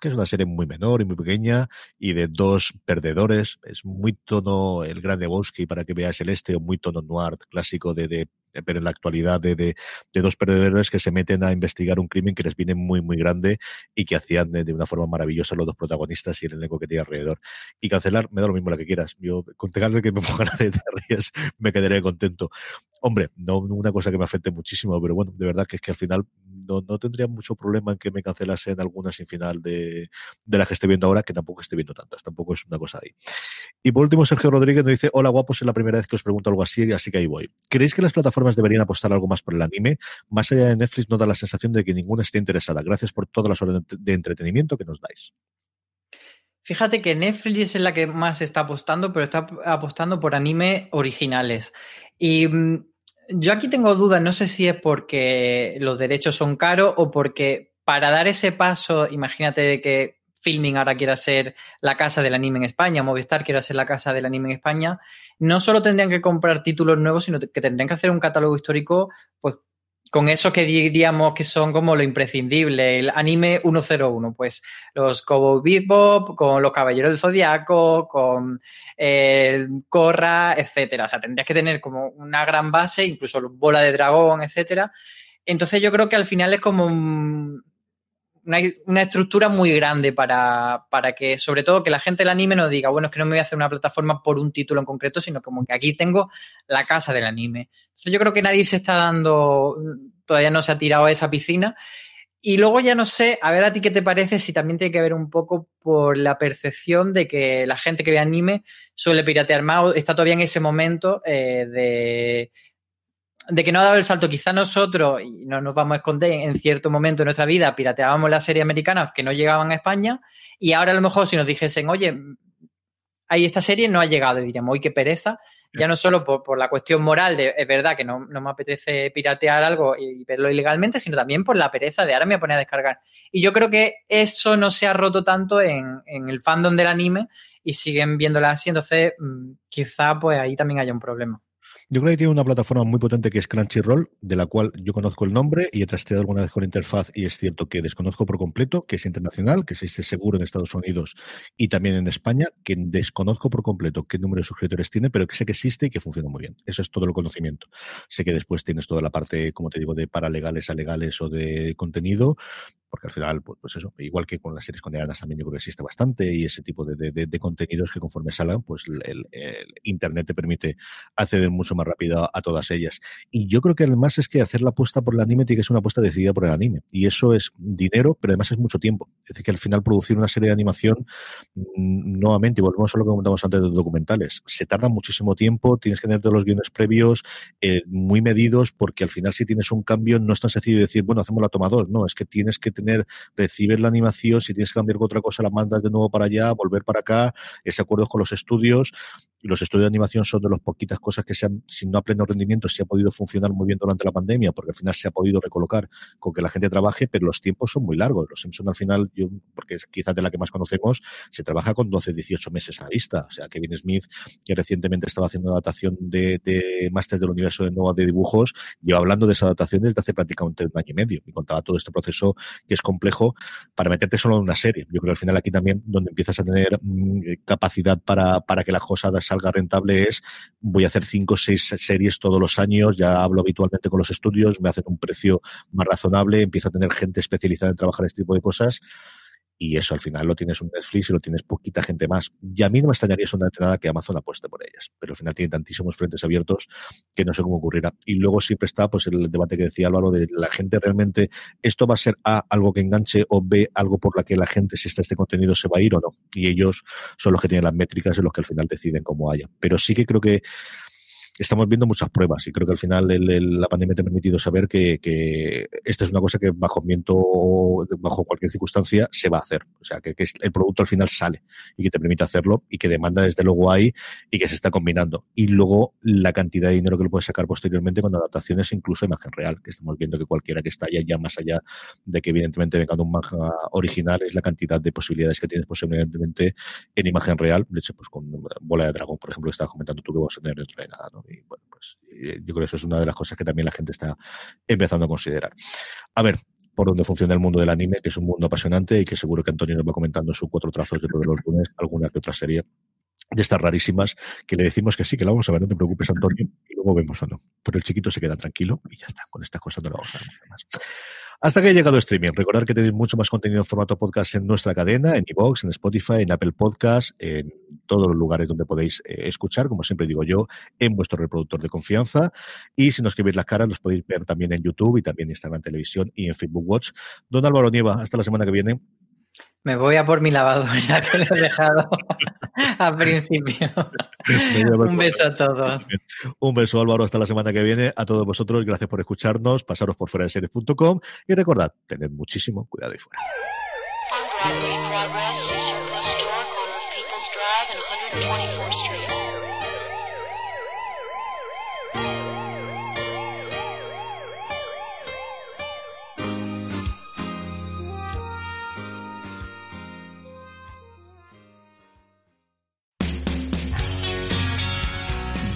Speaker 4: que es una serie muy menor y muy pequeña, y de dos perdedores. Es muy tono el Grande Bosque para que veas el este, o muy tono noir clásico de, de pero en la actualidad de, de, dos perdedores que se meten a investigar un crimen que les viene muy, muy grande y que hacían de, una forma maravillosa los dos protagonistas y el elenco que tiene alrededor. Y cancelar, me da lo mismo la que quieras. Yo, con de que me *laughs* pongan de ríes, me quedaré contento. Hombre, no una cosa que me afecte muchísimo, pero bueno, de verdad que es que al final no, no tendría mucho problema en que me cancelasen algunas sin final de, de la que estoy viendo ahora, que tampoco estoy viendo tantas, tampoco es una cosa ahí. Y por último, Sergio Rodríguez nos dice, hola guapos, es la primera vez que os pregunto algo así, así que ahí voy. ¿Creéis que las plataformas deberían apostar algo más por el anime? Más allá de Netflix no da la sensación de que ninguna esté interesada. Gracias por todas las horas de entretenimiento que nos dais.
Speaker 5: Fíjate que Netflix es la que más está apostando, pero está apostando por anime originales. Y mm, yo aquí tengo dudas, no sé si es porque los derechos son caros o porque para dar ese paso, imagínate que Filming ahora quiera ser la casa del anime en España, Movistar quiera ser la casa del anime en España, no solo tendrían que comprar títulos nuevos, sino que tendrían que hacer un catálogo histórico, pues con eso que diríamos que son como lo imprescindible, el anime 101, pues los Cowboy Bebop, con los Caballeros del Zodiaco, con el eh, etcétera. O sea, tendrías que tener como una gran base, incluso Bola de Dragón, etcétera. Entonces yo creo que al final es como una, estructura muy grande para, para, que, sobre todo, que la gente del anime no diga, bueno, es que no me voy a hacer una plataforma por un título en concreto, sino como que aquí tengo la casa del anime. Entonces yo creo que nadie se está dando, todavía no se ha tirado a esa piscina. Y luego ya no sé, a ver a ti qué te parece, si también tiene que ver un poco por la percepción de que la gente que ve anime suele piratear más, está todavía en ese momento eh, de de que no ha dado el salto. Quizá nosotros, y no nos vamos a esconder, en cierto momento de nuestra vida pirateábamos las series americanas que no llegaban a España y ahora a lo mejor si nos dijesen, oye, ahí esta serie no ha llegado, y diríamos, uy, qué pereza. Ya no solo por, la cuestión moral de, es verdad que no, me apetece piratear algo y verlo ilegalmente, sino también por la pereza de ahora me voy a poner a descargar. Y yo creo que eso no se ha roto tanto en, en el fandom del anime y siguen viéndola así, entonces mm, quizá pues ahí también haya un problema.
Speaker 4: Yo creo que tiene una plataforma muy potente que es Crunchyroll, de la cual yo conozco el nombre y he trasteado alguna vez con la interfaz y es cierto que desconozco por completo, que es internacional, que existe seguro en Estados Unidos y también en España, que desconozco por completo qué número de suscriptores tiene, pero que sé que existe y que funciona muy bien. Eso es todo el conocimiento. Sé que después tienes toda la parte, como te digo, de paralegales a legales o de contenido, porque al final, pues, pues, eso, igual que con las series coreanas también yo creo que existe bastante y ese tipo de, de, contenidos que conforme salgan, pues el, Internet te permite acceder mucho más rápido a, todas ellas. Y yo creo que además es que hacer la apuesta por el anime tiene que ser una apuesta decidida por el anime. Y eso es dinero, pero además es mucho tiempo. Es decir, que al final producir una serie de animación, mm, nuevamente, y volvemos a lo que comentamos antes de los documentales, se tarda muchísimo tiempo, tienes que tener todos los guiones previos eh, muy medidos, porque al final si tienes un cambio no es tan sencillo decir, bueno, hacemos la toma dos, no, es que tienes que tener, recibir la animación, si tienes que cambiar otra cosa, la mandas de nuevo para allá, volver para acá, ese acuerdo con los estudios. Los estudios de animación son de las poquitas cosas que se han, si no a pleno rendimiento, se ha podido funcionar muy bien durante la pandemia, porque al final se ha podido recolocar con que la gente trabaje, pero los tiempos son muy largos. Los Simpson al final, yo, porque es quizás de la que más conocemos, se trabaja con 12, 18 meses a vista. O sea, Kevin Smith, que recientemente estaba haciendo adaptación de, de Máster del Universo de Nova de dibujos, lleva hablando de esa adaptación desde hace prácticamente un año y medio. Y contaba todo este proceso que es complejo para meterte solo en una serie. Yo creo que al final aquí también donde empiezas a tener mm, capacidad para, para que la cosa salga rentable es voy a hacer cinco o seis series todos los años, ya hablo habitualmente con los estudios, me hacen un precio más razonable, empiezo a tener gente especializada en trabajar este tipo de cosas y eso al final lo tienes un Netflix y lo tienes poquita gente más. Y a mí no me extrañaría solamente nada que Amazon apueste por ellas, pero al final tiene tantísimos frentes abiertos que no sé cómo ocurrirá. Y luego siempre está pues el debate que decía Álvaro de la gente realmente, esto va a ser A, algo que enganche o B, algo por la que la gente, si está este contenido, se va a ir o no. Y ellos son los que tienen las métricas y los que al final deciden cómo haya. Pero sí que creo que estamos viendo muchas pruebas y creo que al final la pandemia te ha permitido saber que, que, esta es una cosa que bajo viento o bajo cualquier circunstancia se va a hacer. O sea, que, que, el producto al final sale y que te permite hacerlo y que demanda desde luego hay y que se está combinando. Y luego la cantidad de dinero que lo puedes sacar posteriormente con adaptaciones incluso imagen real, que estamos viendo que cualquiera que está allá ya más allá de que evidentemente venga de un manga original es la cantidad de posibilidades que tienes posiblemente en imagen real. De hecho, pues con Bola de Dragón, por ejemplo, que estabas comentando tú que vas a tener dentro de nada, ¿no? Y bueno, pues eh, yo creo que eso es una de las cosas que también la gente está empezando a considerar. A ver, por dónde funciona el mundo del anime, que es un mundo apasionante y que seguro que Antonio nos va comentando sus cuatro trazos de todos los lunes, alguna que otra serie de estas rarísimas que le decimos que sí, que la vamos a ver, no te preocupes, Antonio, y luego vemos o no. Pero el chiquito se queda tranquilo y ya está, con estas cosas no lo vamos a ver más. Hasta que ha llegado streaming. Recordar que tenéis mucho más contenido en formato podcast en nuestra cadena, en iVoox, en Spotify, en Apple Podcast, en todos los lugares donde podéis eh, escuchar, como siempre digo yo, en vuestro reproductor de confianza. Y si nos escribís las caras, los podéis ver también en YouTube y también en Instagram Televisión y en Facebook Watch. Don Álvaro Nieva, hasta la semana que viene.
Speaker 5: Me voy a por mi lavadora *laughs* que lo he dejado *laughs* al principio. Un beso a todos.
Speaker 4: Un beso Álvaro, hasta la semana que viene. A todos vosotros, gracias por escucharnos. Pasaros por fuera de series.com y recordad, tened muchísimo cuidado y fuera.